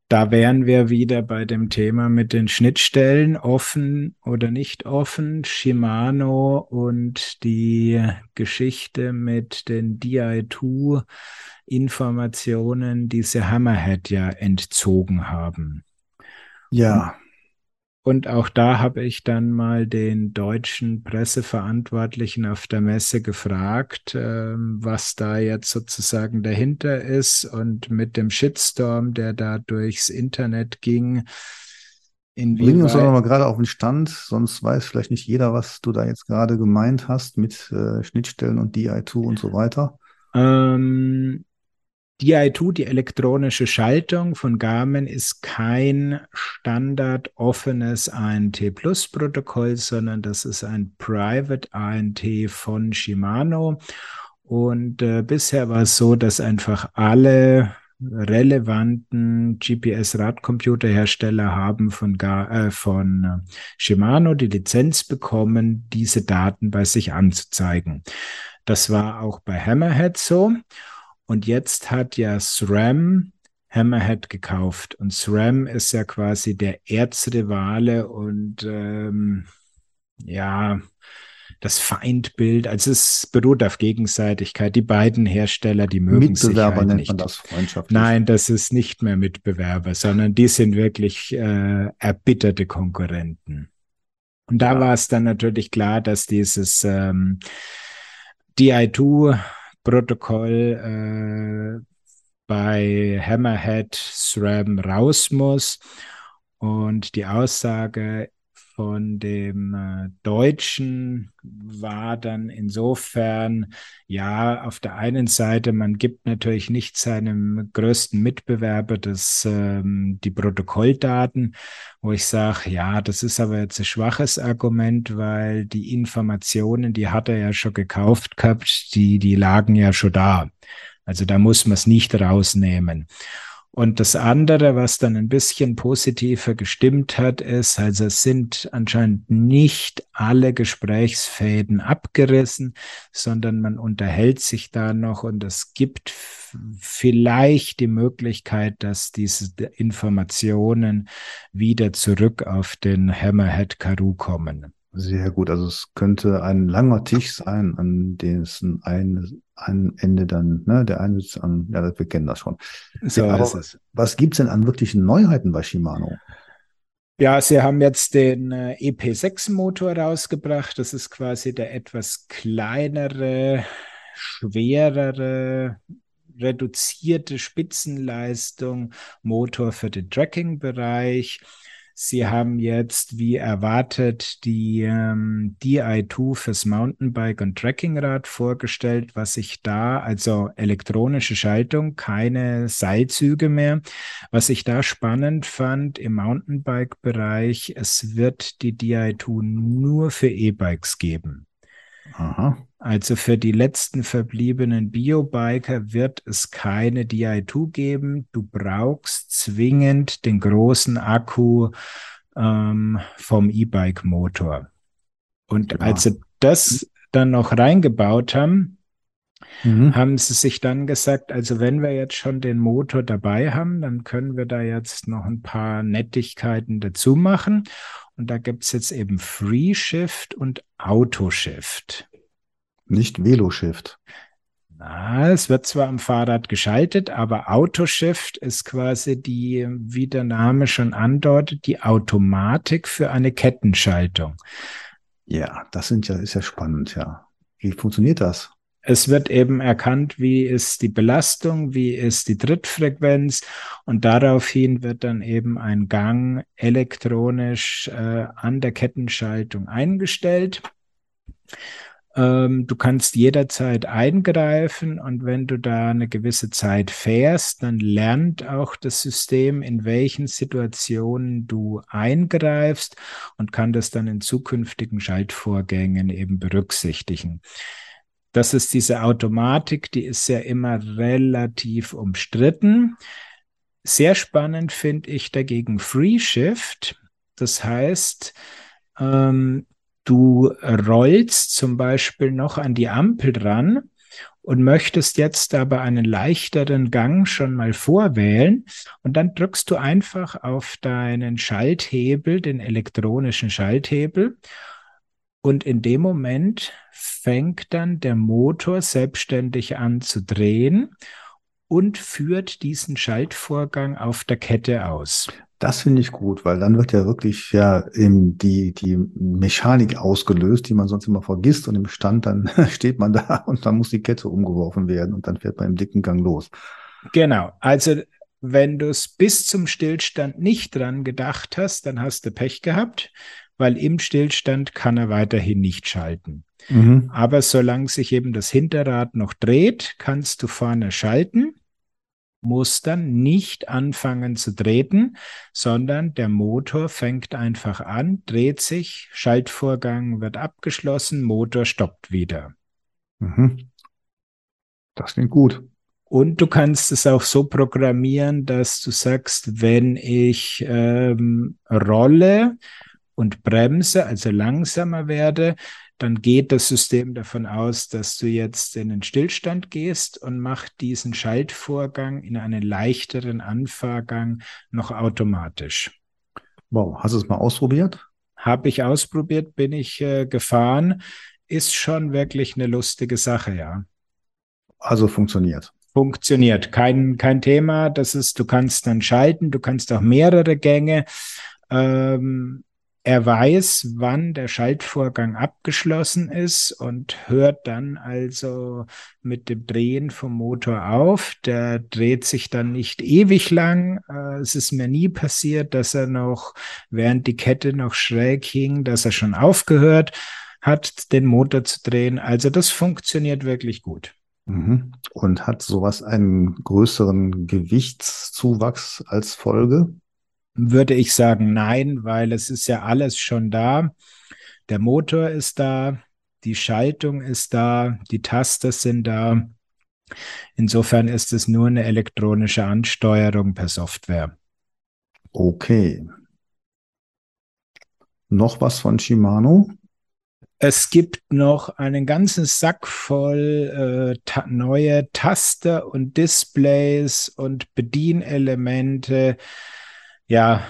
Da wären wir wieder bei dem Thema mit den Schnittstellen, offen oder nicht offen, Shimano und die Geschichte mit den DI2-Informationen, die sie Hammerhead ja entzogen haben. Ja. Und auch da habe ich dann mal den deutschen Presseverantwortlichen auf der Messe gefragt, äh, was da jetzt sozusagen dahinter ist. Und mit dem Shitstorm, der da durchs Internet ging, Bringen uns doch mal gerade auf den Stand, sonst weiß vielleicht nicht jeder, was du da jetzt gerade gemeint hast mit äh, Schnittstellen und DI2 und so weiter. Ähm, DI2, die elektronische Schaltung von Garmin, ist kein standard offenes ANT Plus Protokoll, sondern das ist ein Private ANT von Shimano. Und äh, bisher war es so, dass einfach alle relevanten GPS-Radcomputerhersteller haben von, äh, von äh, Shimano die Lizenz bekommen, diese Daten bei sich anzuzeigen. Das war auch bei Hammerhead so. Und jetzt hat ja SRAM Hammerhead gekauft. Und SRAM ist ja quasi der Erzrivale und ähm, ja, das Feindbild. Also es beruht auf Gegenseitigkeit. Die beiden Hersteller, die mögen Mitbewerber sich halt nennt nicht. man das freundschaftlich. Nein, das ist nicht mehr Mitbewerber, sondern die sind wirklich äh, erbitterte Konkurrenten. Und da war es dann natürlich klar, dass dieses ähm, DI2 Protokoll äh, bei Hammerhead SRAM raus muss. Und die Aussage von dem äh, Deutschen war dann insofern, ja, auf der einen Seite, man gibt natürlich nicht seinem größten Mitbewerber das, ähm, die Protokolldaten, wo ich sage, ja, das ist aber jetzt ein schwaches Argument, weil die Informationen, die hat er ja schon gekauft gehabt, die, die lagen ja schon da. Also da muss man es nicht rausnehmen. Und das andere, was dann ein bisschen positiver gestimmt hat, ist, also es sind anscheinend nicht alle Gesprächsfäden abgerissen, sondern man unterhält sich da noch und es gibt vielleicht die Möglichkeit, dass diese Informationen wieder zurück auf den Hammerhead Karoo kommen. Sehr gut. Also es könnte ein langer Tisch sein, an dessen ein, ein Ende dann, ne, der eine sitzt an, ja, wir kennen das schon. So Aber ist es. Was gibt's denn an wirklichen Neuheiten bei Shimano? Ja, sie haben jetzt den äh, EP6-Motor rausgebracht. Das ist quasi der etwas kleinere, schwerere, reduzierte Spitzenleistung Motor für den Tracking-Bereich. Sie haben jetzt, wie erwartet, die ähm, DI2 fürs Mountainbike und Trekkingrad vorgestellt, was ich da, also elektronische Schaltung, keine Seilzüge mehr. Was ich da spannend fand im Mountainbike-Bereich, es wird die DI2 nur für E-Bikes geben. Aha. Also für die letzten verbliebenen Biobiker wird es keine Di2 geben. Du brauchst zwingend den großen Akku ähm, vom E-Bike-Motor. Und ja. als sie das dann noch reingebaut haben, mhm. haben sie sich dann gesagt, also wenn wir jetzt schon den Motor dabei haben, dann können wir da jetzt noch ein paar Nettigkeiten dazu machen. Und da gibt es jetzt eben Free Shift und Auto Shift. Nicht Velo-Shift. Na, es wird zwar am Fahrrad geschaltet, aber Autoshift ist quasi die, wie der Name schon andeutet, die Automatik für eine Kettenschaltung. Ja, das sind ja, ist ja spannend, ja. Wie funktioniert das? Es wird eben erkannt, wie ist die Belastung, wie ist die Trittfrequenz und daraufhin wird dann eben ein Gang elektronisch äh, an der Kettenschaltung eingestellt. Ähm, du kannst jederzeit eingreifen und wenn du da eine gewisse Zeit fährst, dann lernt auch das System, in welchen Situationen du eingreifst und kann das dann in zukünftigen Schaltvorgängen eben berücksichtigen. Das ist diese Automatik, die ist ja immer relativ umstritten. Sehr spannend finde ich dagegen Free Shift. Das heißt, ähm, Du rollst zum Beispiel noch an die Ampel dran und möchtest jetzt aber einen leichteren Gang schon mal vorwählen und dann drückst du einfach auf deinen Schalthebel, den elektronischen Schalthebel und in dem Moment fängt dann der Motor selbstständig an zu drehen und führt diesen Schaltvorgang auf der Kette aus. Das finde ich gut, weil dann wird ja wirklich ja eben die, die Mechanik ausgelöst, die man sonst immer vergisst und im Stand dann steht man da und dann muss die Kette umgeworfen werden und dann fährt man im dicken Gang los. Genau. Also wenn du es bis zum Stillstand nicht dran gedacht hast, dann hast du Pech gehabt, weil im Stillstand kann er weiterhin nicht schalten. Mhm. Aber solange sich eben das Hinterrad noch dreht, kannst du vorne schalten muss dann nicht anfangen zu treten, sondern der Motor fängt einfach an, dreht sich, Schaltvorgang wird abgeschlossen, Motor stoppt wieder. Mhm. Das klingt gut. Und du kannst es auch so programmieren, dass du sagst, wenn ich ähm, rolle und bremse, also langsamer werde, dann geht das System davon aus, dass du jetzt in den Stillstand gehst und macht diesen Schaltvorgang in einen leichteren Anfahrgang noch automatisch. Wow, hast du es mal ausprobiert? Habe ich ausprobiert, bin ich äh, gefahren. Ist schon wirklich eine lustige Sache, ja. Also funktioniert. Funktioniert. Kein, kein Thema. Das ist, du kannst dann schalten, du kannst auch mehrere Gänge. Ähm, er weiß, wann der Schaltvorgang abgeschlossen ist und hört dann also mit dem Drehen vom Motor auf. Der dreht sich dann nicht ewig lang. Äh, es ist mir nie passiert, dass er noch, während die Kette noch schräg hing, dass er schon aufgehört hat, den Motor zu drehen. Also das funktioniert wirklich gut. Mhm. Und hat sowas einen größeren Gewichtszuwachs als Folge? Würde ich sagen, nein, weil es ist ja alles schon da. Der Motor ist da, die Schaltung ist da, die Taster sind da. Insofern ist es nur eine elektronische Ansteuerung per Software. Okay. Noch was von Shimano? Es gibt noch einen ganzen Sack voll äh, ta neue Taster und Displays und Bedienelemente ja,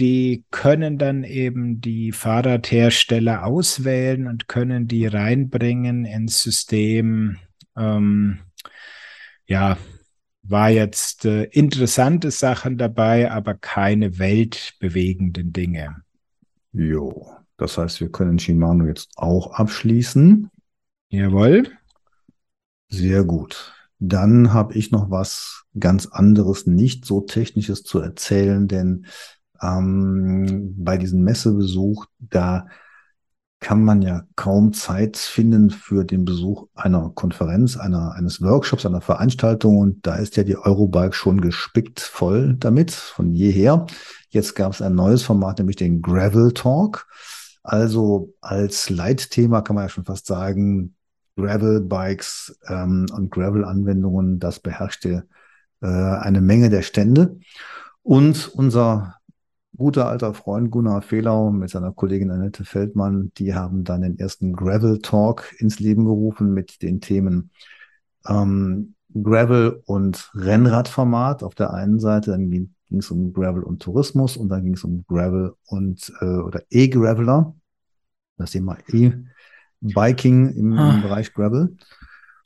die können dann eben die Fahrradhersteller auswählen und können die reinbringen ins System. Ähm, ja, war jetzt äh, interessante Sachen dabei, aber keine weltbewegenden Dinge. Jo, das heißt, wir können Shimano jetzt auch abschließen. Jawohl. Sehr gut. Dann habe ich noch was ganz anderes, nicht so technisches zu erzählen, denn ähm, bei diesem Messebesuch, da kann man ja kaum Zeit finden für den Besuch einer Konferenz, einer, eines Workshops, einer Veranstaltung. Und da ist ja die Eurobike schon gespickt voll damit, von jeher. Jetzt gab es ein neues Format, nämlich den Gravel Talk. Also als Leitthema kann man ja schon fast sagen, Gravel-Bikes ähm, und Gravel-Anwendungen, das beherrschte äh, eine Menge der Stände. Und unser guter alter Freund Gunnar Fehlau mit seiner Kollegin Annette Feldmann, die haben dann den ersten Gravel Talk ins Leben gerufen mit den Themen ähm, Gravel und Rennradformat auf der einen Seite, dann ging es um Gravel und Tourismus und dann ging es um Gravel und äh, oder E-Graveler, das Thema E-Biking im, ah. im Bereich Gravel.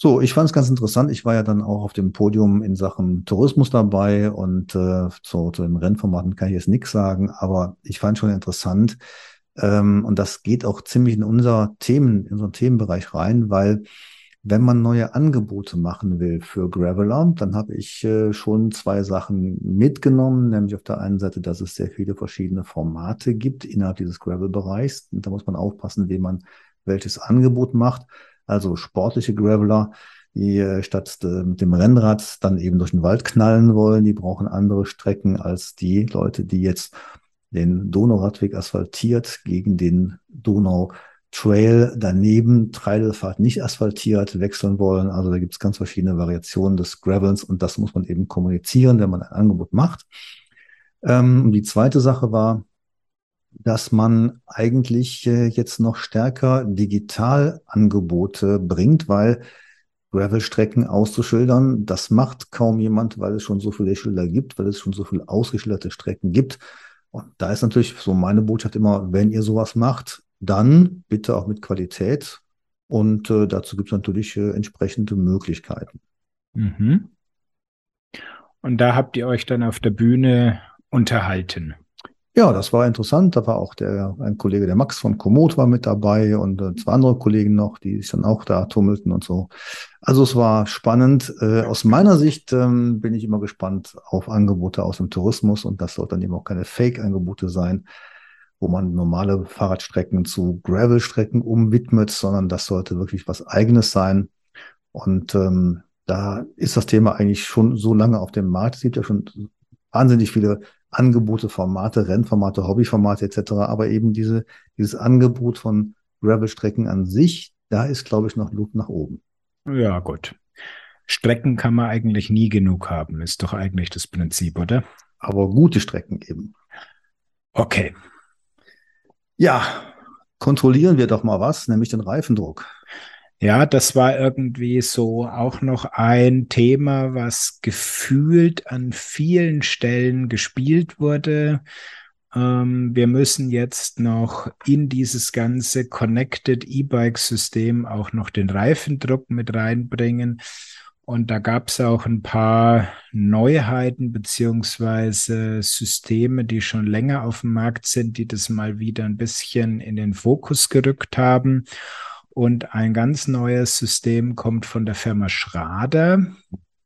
So, ich fand es ganz interessant. Ich war ja dann auch auf dem Podium in Sachen Tourismus dabei und äh, zu, zu den Rennformaten kann ich jetzt nichts sagen, aber ich fand schon interessant. Ähm, und das geht auch ziemlich in unser Themen, in unseren Themenbereich rein, weil wenn man neue Angebote machen will für Graveler, dann habe ich äh, schon zwei Sachen mitgenommen, nämlich auf der einen Seite, dass es sehr viele verschiedene Formate gibt innerhalb dieses Gravel-Bereichs. Und da muss man aufpassen, wie man welches Angebot macht also sportliche Graveler, die äh, statt äh, mit dem Rennrad dann eben durch den Wald knallen wollen, die brauchen andere Strecken als die Leute, die jetzt den Donauradweg asphaltiert gegen den Donau Trail daneben, Treidelfahrt nicht asphaltiert, wechseln wollen. Also da gibt es ganz verschiedene Variationen des Gravels und das muss man eben kommunizieren, wenn man ein Angebot macht. Ähm, die zweite Sache war, dass man eigentlich äh, jetzt noch stärker Digitalangebote bringt, weil Gravel-Strecken auszuschildern, das macht kaum jemand, weil es schon so viele Schilder gibt, weil es schon so viele ausgeschilderte Strecken gibt. Und da ist natürlich so meine Botschaft immer, wenn ihr sowas macht, dann bitte auch mit Qualität. Und äh, dazu gibt es natürlich äh, entsprechende Möglichkeiten. Mhm. Und da habt ihr euch dann auf der Bühne unterhalten. Ja, das war interessant. Da war auch der, ein Kollege, der Max von Komoot war mit dabei und äh, zwei andere Kollegen noch, die sich dann auch da tummelten und so. Also es war spannend. Äh, aus meiner Sicht ähm, bin ich immer gespannt auf Angebote aus dem Tourismus und das sollten dann eben auch keine Fake-Angebote sein, wo man normale Fahrradstrecken zu Gravel-Strecken umwidmet, sondern das sollte wirklich was Eigenes sein. Und ähm, da ist das Thema eigentlich schon so lange auf dem Markt. Es gibt ja schon wahnsinnig viele Angebote, Formate, Rennformate, Hobbyformate etc. Aber eben diese, dieses Angebot von Gravel-Strecken an sich, da ist, glaube ich, noch Luft nach oben. Ja, gut. Strecken kann man eigentlich nie genug haben, ist doch eigentlich das Prinzip, oder? Aber gute Strecken eben. Okay. Ja, kontrollieren wir doch mal was, nämlich den Reifendruck. Ja, das war irgendwie so auch noch ein Thema, was gefühlt an vielen Stellen gespielt wurde. Ähm, wir müssen jetzt noch in dieses ganze Connected E-Bike-System auch noch den Reifendruck mit reinbringen. Und da gab es auch ein paar Neuheiten beziehungsweise Systeme, die schon länger auf dem Markt sind, die das mal wieder ein bisschen in den Fokus gerückt haben. Und ein ganz neues System kommt von der Firma Schrader.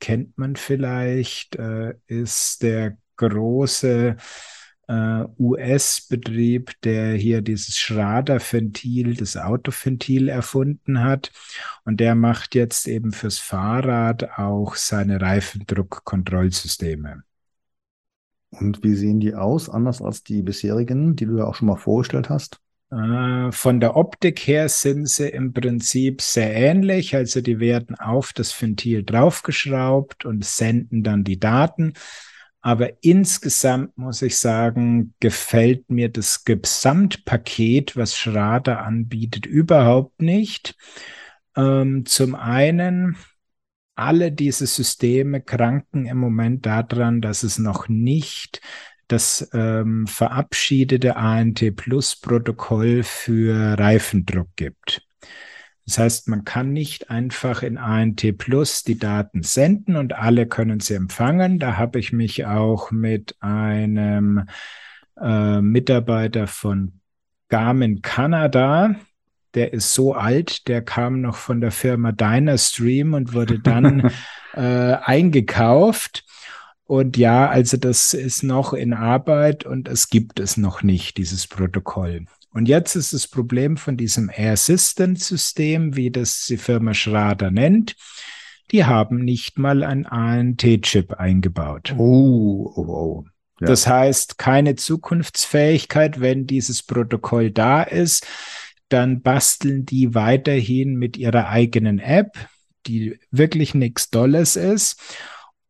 Kennt man vielleicht, äh, ist der große äh, US-Betrieb, der hier dieses Schrader-Ventil, das Autoventil erfunden hat. Und der macht jetzt eben fürs Fahrrad auch seine Reifendruckkontrollsysteme. Und wie sehen die aus, anders als die bisherigen, die du ja auch schon mal vorgestellt hast? Äh, von der Optik her sind sie im Prinzip sehr ähnlich. Also die werden auf das Ventil draufgeschraubt und senden dann die Daten. Aber insgesamt muss ich sagen, gefällt mir das Gesamtpaket, was Schrader anbietet, überhaupt nicht. Ähm, zum einen, alle diese Systeme kranken im Moment daran, dass es noch nicht das ähm, verabschiedete ANT Plus Protokoll für Reifendruck gibt. Das heißt, man kann nicht einfach in ANT Plus die Daten senden und alle können sie empfangen. Da habe ich mich auch mit einem äh, Mitarbeiter von Garmin Kanada, der ist so alt, der kam noch von der Firma Dynastream und wurde dann äh, eingekauft. Und ja, also das ist noch in Arbeit und es gibt es noch nicht, dieses Protokoll. Und jetzt ist das Problem von diesem Air Assistant System, wie das die Firma Schrader nennt. Die haben nicht mal ein ANT-Chip eingebaut. Oh, oh, oh. Ja. Das heißt, keine Zukunftsfähigkeit, wenn dieses Protokoll da ist, dann basteln die weiterhin mit ihrer eigenen App, die wirklich nichts Dolles ist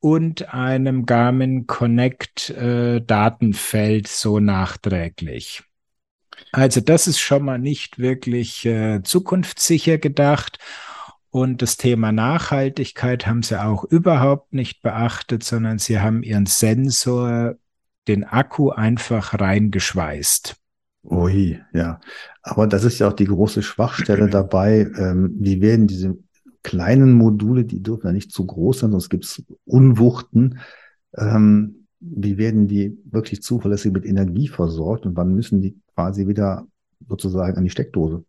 und einem Garmin Connect äh, Datenfeld so nachträglich. Also das ist schon mal nicht wirklich äh, zukunftssicher gedacht. Und das Thema Nachhaltigkeit haben sie auch überhaupt nicht beachtet, sondern sie haben ihren Sensor, den Akku einfach reingeschweißt. Ui, ja. Aber das ist ja auch die große Schwachstelle dabei. Ähm, wie werden diese kleinen Module, die dürfen ja nicht zu groß sein, sonst gibt es Unwuchten. Ähm, wie werden die wirklich zuverlässig mit Energie versorgt und wann müssen die quasi wieder sozusagen an die Steckdose?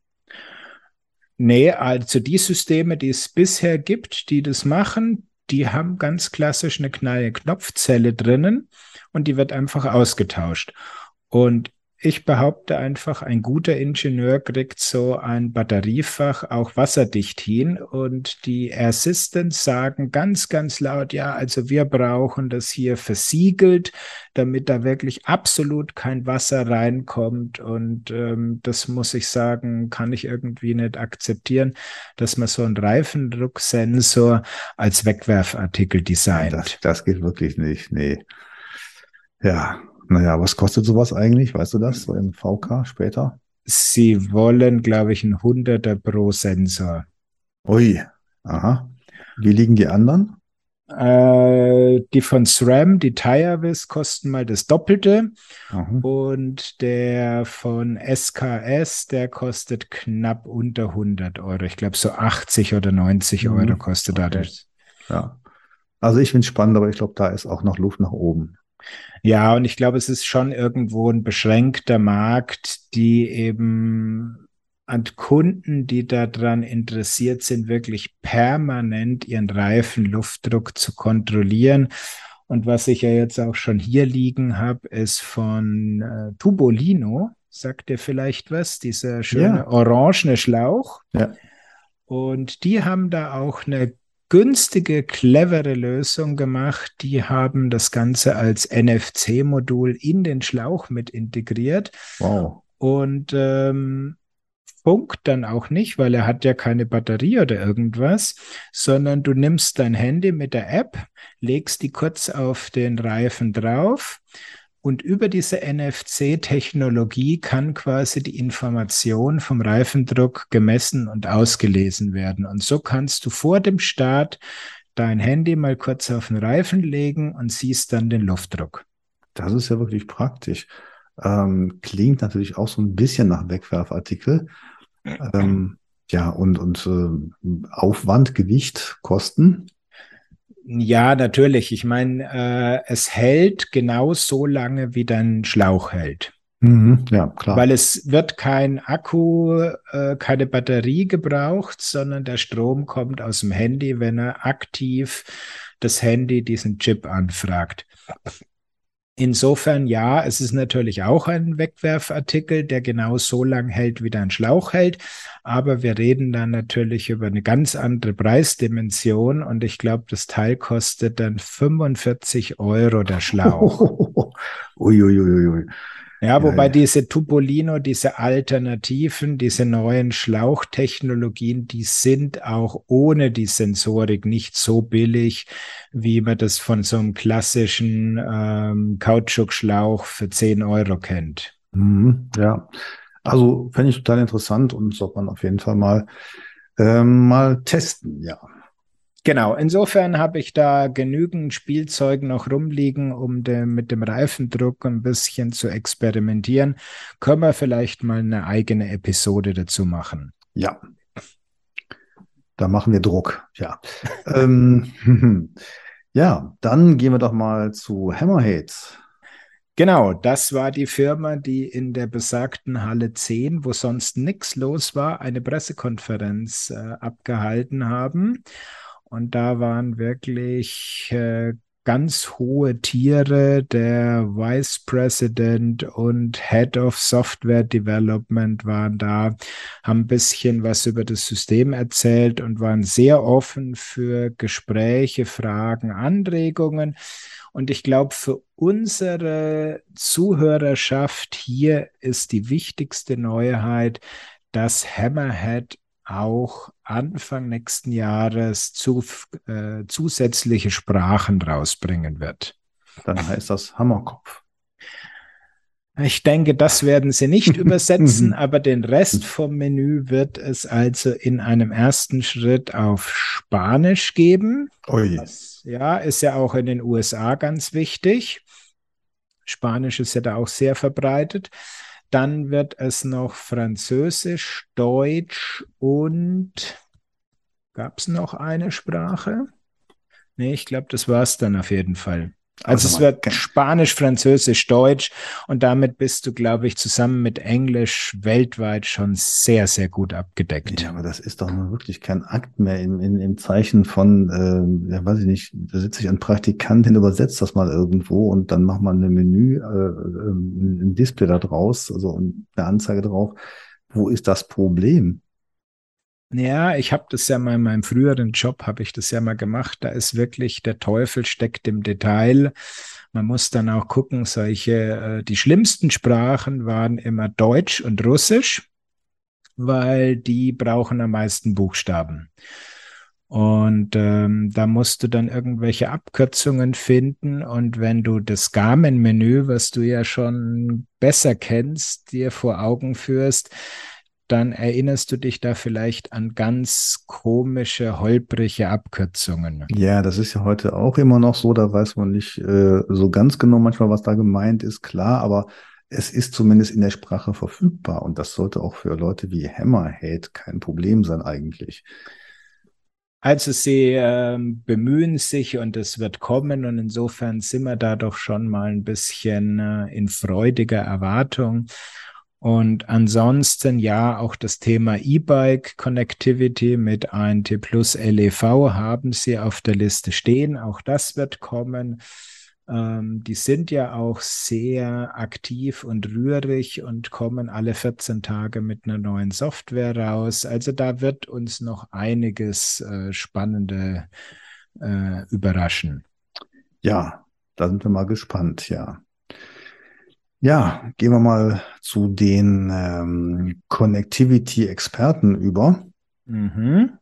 Nee, also die Systeme, die es bisher gibt, die das machen, die haben ganz klassisch eine kleine Knopfzelle drinnen und die wird einfach ausgetauscht. Und ich behaupte einfach, ein guter Ingenieur kriegt so ein Batteriefach auch wasserdicht hin und die Assistants sagen ganz, ganz laut, ja, also wir brauchen das hier versiegelt, damit da wirklich absolut kein Wasser reinkommt und ähm, das muss ich sagen, kann ich irgendwie nicht akzeptieren, dass man so einen Reifendrucksensor als Wegwerfartikel designt. Das, das geht wirklich nicht, nee. Ja, naja, was kostet sowas eigentlich? Weißt du das? So im VK später? Sie wollen, glaube ich, ein Hunderter pro Sensor. Ui, aha. Wie liegen die anderen? Äh, die von SRAM, die TireWiz, kosten mal das Doppelte. Aha. Und der von SKS, der kostet knapp unter 100 Euro. Ich glaube, so 80 oder 90 mhm. Euro kostet okay. das. Ja. Also ich finde es spannend, aber ich glaube, da ist auch noch Luft nach oben. Ja, und ich glaube, es ist schon irgendwo ein beschränkter Markt, die eben an Kunden, die daran interessiert sind, wirklich permanent ihren Reifenluftdruck zu kontrollieren. Und was ich ja jetzt auch schon hier liegen habe, ist von äh, Tubolino. Sagt ihr vielleicht was? Dieser schöne ja. orangene Schlauch. Ja. Und die haben da auch eine günstige, clevere Lösung gemacht. Die haben das Ganze als NFC-Modul in den Schlauch mit integriert. Wow. Und ähm, funkt dann auch nicht, weil er hat ja keine Batterie oder irgendwas, sondern du nimmst dein Handy mit der App, legst die kurz auf den Reifen drauf und über diese NFC-Technologie kann quasi die Information vom Reifendruck gemessen und ausgelesen werden. Und so kannst du vor dem Start dein Handy mal kurz auf den Reifen legen und siehst dann den Luftdruck. Das ist ja wirklich praktisch. Ähm, klingt natürlich auch so ein bisschen nach Wegwerfartikel. Ähm, ja, und, und äh, Aufwand, Gewicht, Kosten. Ja, natürlich. Ich meine, äh, es hält genau so lange, wie dein Schlauch hält. Mhm, ja, klar. Weil es wird kein Akku, äh, keine Batterie gebraucht, sondern der Strom kommt aus dem Handy, wenn er aktiv das Handy diesen Chip anfragt. Insofern ja, es ist natürlich auch ein Wegwerfartikel, der genau so lang hält, wie dein Schlauch hält. Aber wir reden dann natürlich über eine ganz andere Preisdimension und ich glaube, das Teil kostet dann 45 Euro der Schlauch. Uiuiuiui. Ui, ui. Ja, wobei ja, ja. diese Tubolino, diese Alternativen, diese neuen Schlauchtechnologien, die sind auch ohne die Sensorik nicht so billig, wie man das von so einem klassischen ähm, Kautschukschlauch für 10 Euro kennt. Mhm, ja, also fände ich total interessant und sollte man auf jeden Fall mal, ähm, mal testen, ja. Genau, insofern habe ich da genügend Spielzeug noch rumliegen, um de, mit dem Reifendruck ein bisschen zu experimentieren. Können wir vielleicht mal eine eigene Episode dazu machen? Ja. Da machen wir Druck, ja. ähm, ja, dann gehen wir doch mal zu Hammerheads. Genau, das war die Firma, die in der besagten Halle 10, wo sonst nichts los war, eine Pressekonferenz äh, abgehalten haben. Und da waren wirklich äh, ganz hohe Tiere. Der Vice President und Head of Software Development waren da, haben ein bisschen was über das System erzählt und waren sehr offen für Gespräche, Fragen, Anregungen. Und ich glaube, für unsere Zuhörerschaft hier ist die wichtigste Neuheit, dass Hammerhead auch Anfang nächsten Jahres zu, äh, zusätzliche Sprachen rausbringen wird. Dann heißt das Hammerkopf. Ich denke, das werden sie nicht übersetzen, aber den Rest vom Menü wird es also in einem ersten Schritt auf Spanisch geben. Ui. Das, ja, ist ja auch in den USA ganz wichtig. Spanisch ist ja da auch sehr verbreitet. Dann wird es noch Französisch, Deutsch und gab es noch eine Sprache? Nee, ich glaube, das war es dann auf jeden Fall. Also, also es wird Spanisch, Französisch, Deutsch und damit bist du, glaube ich, zusammen mit Englisch weltweit schon sehr, sehr gut abgedeckt. Ja, aber das ist doch nun wirklich kein Akt mehr im, im, im Zeichen von, äh, ja, weiß ich nicht, da sitze ich ein Praktikant hin, übersetzt das mal irgendwo und dann macht man ein Menü, äh, äh, ein Display da draus, also eine Anzeige drauf. Wo ist das Problem? Ja, ich habe das ja mal in meinem früheren Job, habe ich das ja mal gemacht. Da ist wirklich der Teufel steckt im Detail. Man muss dann auch gucken, solche, äh, die schlimmsten Sprachen waren immer Deutsch und Russisch, weil die brauchen am meisten Buchstaben. Und ähm, da musst du dann irgendwelche Abkürzungen finden. Und wenn du das Garmin-Menü, was du ja schon besser kennst, dir vor Augen führst, dann erinnerst du dich da vielleicht an ganz komische, holprige Abkürzungen. Ja, das ist ja heute auch immer noch so, da weiß man nicht äh, so ganz genau manchmal, was da gemeint ist, klar, aber es ist zumindest in der Sprache verfügbar und das sollte auch für Leute wie Hammerhead kein Problem sein eigentlich. Also sie äh, bemühen sich und es wird kommen und insofern sind wir da doch schon mal ein bisschen äh, in freudiger Erwartung. Und ansonsten ja, auch das Thema E-Bike Connectivity mit ANT Plus LEV haben sie auf der Liste stehen. Auch das wird kommen. Ähm, die sind ja auch sehr aktiv und rührig und kommen alle 14 Tage mit einer neuen Software raus. Also da wird uns noch einiges äh, Spannende äh, überraschen. Ja, da sind wir mal gespannt, ja. Ja, gehen wir mal zu den ähm, Connectivity-Experten über, mhm.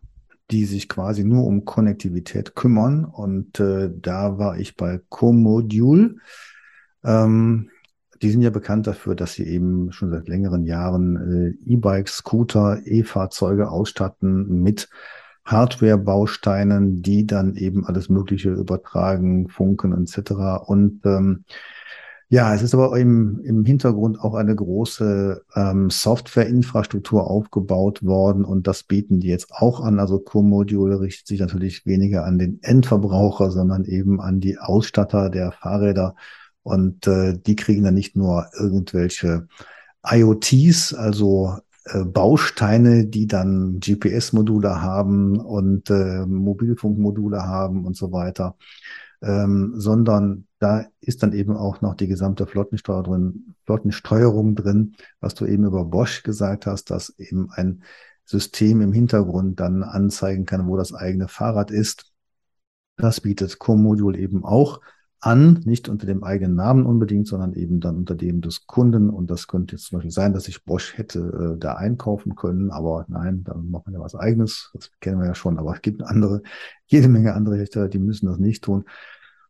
die sich quasi nur um Konnektivität kümmern. Und äh, da war ich bei Comodule. Ähm, die sind ja bekannt dafür, dass sie eben schon seit längeren Jahren äh, E-Bikes, Scooter, E-Fahrzeuge ausstatten mit Hardware-Bausteinen, die dann eben alles Mögliche übertragen, funken etc. Und ähm, ja, es ist aber im, im Hintergrund auch eine große ähm, Softwareinfrastruktur aufgebaut worden und das bieten die jetzt auch an. Also Co-Module richtet sich natürlich weniger an den Endverbraucher, sondern eben an die Ausstatter der Fahrräder und äh, die kriegen dann nicht nur irgendwelche IoTs, also äh, Bausteine, die dann GPS-Module haben und äh, Mobilfunkmodule haben und so weiter, ähm, sondern da ist dann eben auch noch die gesamte Flottensteuer drin, Flottensteuerung drin, was du eben über Bosch gesagt hast, dass eben ein System im Hintergrund dann anzeigen kann, wo das eigene Fahrrad ist. Das bietet Co-Modul eben auch an, nicht unter dem eigenen Namen unbedingt, sondern eben dann unter dem des Kunden. Und das könnte jetzt zum Beispiel sein, dass ich Bosch hätte äh, da einkaufen können, aber nein, dann macht man ja was eigenes. Das kennen wir ja schon, aber es gibt andere, jede Menge andere Hersteller, die müssen das nicht tun.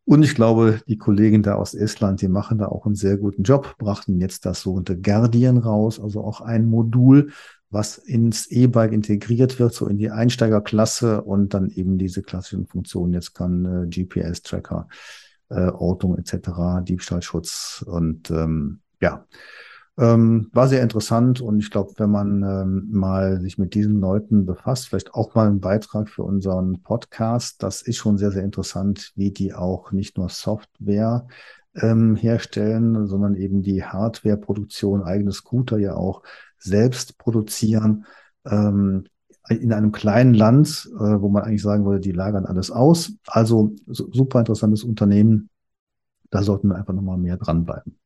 Und ich glaube, die Kollegen da aus Estland, die machen da auch einen sehr guten Job, brachten jetzt das sogenannte Guardian raus, also auch ein Modul, was ins E-Bike integriert wird, so in die Einsteigerklasse und dann eben diese klassischen Funktionen. Jetzt kann äh, GPS-Tracker, äh, Ortung etc., Diebstahlschutz und ähm, ja, ähm, war sehr interessant und ich glaube, wenn man ähm, mal sich mit diesen Leuten befasst, vielleicht auch mal einen Beitrag für unseren Podcast, das ist schon sehr, sehr interessant, wie die auch nicht nur Software ähm, herstellen, sondern eben die Hardware-Produktion, eigene Scooter ja auch selbst produzieren. Ähm, in einem kleinen Land, äh, wo man eigentlich sagen würde, die lagern alles aus. Also super interessantes Unternehmen. Da sollten wir einfach nochmal mehr dranbleiben.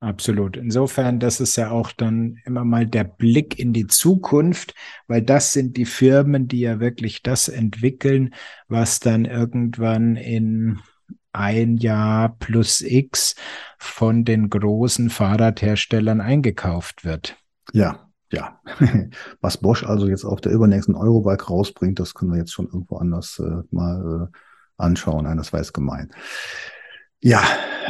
Absolut. Insofern, das ist ja auch dann immer mal der Blick in die Zukunft, weil das sind die Firmen, die ja wirklich das entwickeln, was dann irgendwann in ein Jahr plus X von den großen Fahrradherstellern eingekauft wird. Ja, ja. Was Bosch also jetzt auf der übernächsten Eurobike rausbringt, das können wir jetzt schon irgendwo anders äh, mal äh, anschauen. Nein, das war jetzt gemein. Ja,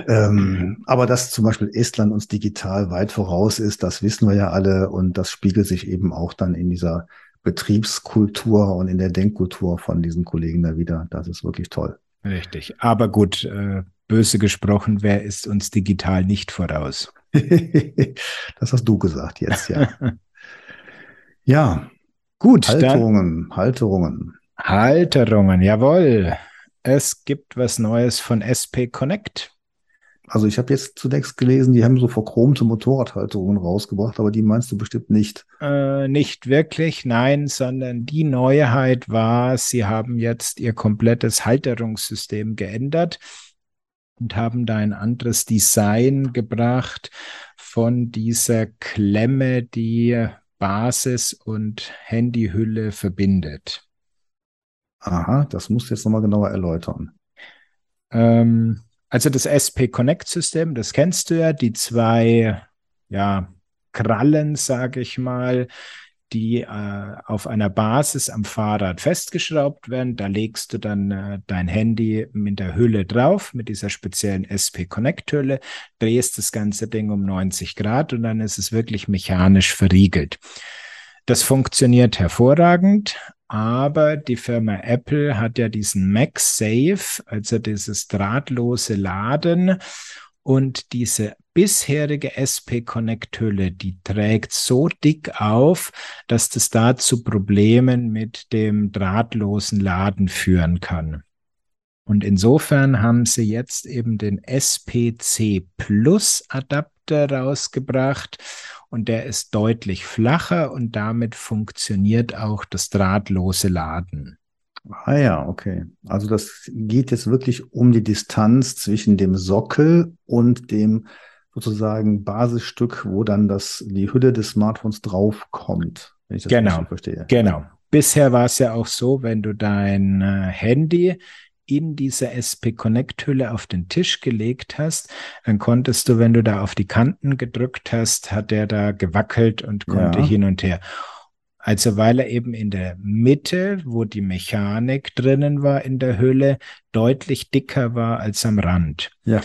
ähm, aber dass zum Beispiel Estland uns digital weit voraus ist, das wissen wir ja alle und das spiegelt sich eben auch dann in dieser Betriebskultur und in der Denkkultur von diesen Kollegen da wieder. Das ist wirklich toll. Richtig. Aber gut, äh, böse gesprochen, wer ist uns digital nicht voraus? das hast du gesagt jetzt, ja. ja. Gut. Halterungen, Halterungen. Halterungen, jawohl. Es gibt was Neues von SP Connect. Also ich habe jetzt zunächst gelesen, die haben so verchromte Motorradhalterungen rausgebracht, aber die meinst du bestimmt nicht. Äh, nicht wirklich, nein, sondern die Neuheit war, sie haben jetzt ihr komplettes Halterungssystem geändert und haben da ein anderes Design gebracht von dieser Klemme, die Basis und Handyhülle verbindet. Aha, das musst du jetzt nochmal genauer erläutern. Ähm, also das SP Connect System, das kennst du ja, die zwei ja, Krallen, sage ich mal, die äh, auf einer Basis am Fahrrad festgeschraubt werden. Da legst du dann äh, dein Handy mit der Hülle drauf, mit dieser speziellen SP Connect Hülle, drehst das ganze Ding um 90 Grad und dann ist es wirklich mechanisch verriegelt. Das funktioniert hervorragend, aber die Firma Apple hat ja diesen MagSafe, also dieses drahtlose Laden und diese bisherige SP Connect Hülle, die trägt so dick auf, dass das da zu Problemen mit dem drahtlosen Laden führen kann. Und insofern haben sie jetzt eben den SPC Plus Adapter rausgebracht und der ist deutlich flacher und damit funktioniert auch das drahtlose Laden. Ah ja, okay. Also das geht jetzt wirklich um die Distanz zwischen dem Sockel und dem sozusagen Basisstück, wo dann das, die Hülle des Smartphones draufkommt, wenn ich das genau, verstehe. Genau. Bisher war es ja auch so, wenn du dein äh, Handy in diese SP Connect Hülle auf den Tisch gelegt hast, dann konntest du, wenn du da auf die Kanten gedrückt hast, hat der da gewackelt und konnte ja. hin und her. Also weil er eben in der Mitte, wo die Mechanik drinnen war in der Hülle, deutlich dicker war als am Rand. Ja.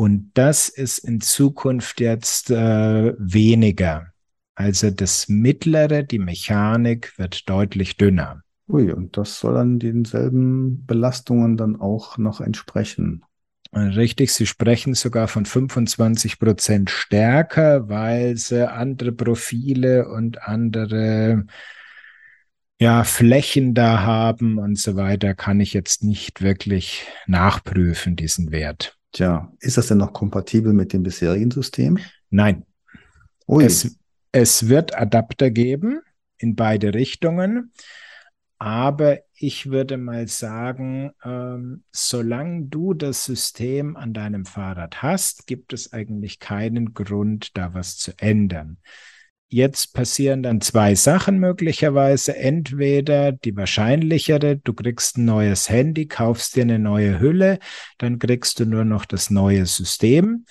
Und das ist in Zukunft jetzt äh, weniger. Also das Mittlere, die Mechanik wird deutlich dünner. Ui, und das soll dann denselben Belastungen dann auch noch entsprechen. Richtig, Sie sprechen sogar von 25 Prozent stärker, weil sie andere Profile und andere ja, Flächen da haben und so weiter, kann ich jetzt nicht wirklich nachprüfen, diesen Wert. Tja, ist das denn noch kompatibel mit dem bisherigen System? Nein. Ui. Es, es wird Adapter geben in beide Richtungen. Aber ich würde mal sagen, ähm, solange du das System an deinem Fahrrad hast, gibt es eigentlich keinen Grund, da was zu ändern. Jetzt passieren dann zwei Sachen möglicherweise. Entweder die wahrscheinlichere, du kriegst ein neues Handy, kaufst dir eine neue Hülle, dann kriegst du nur noch das neue System.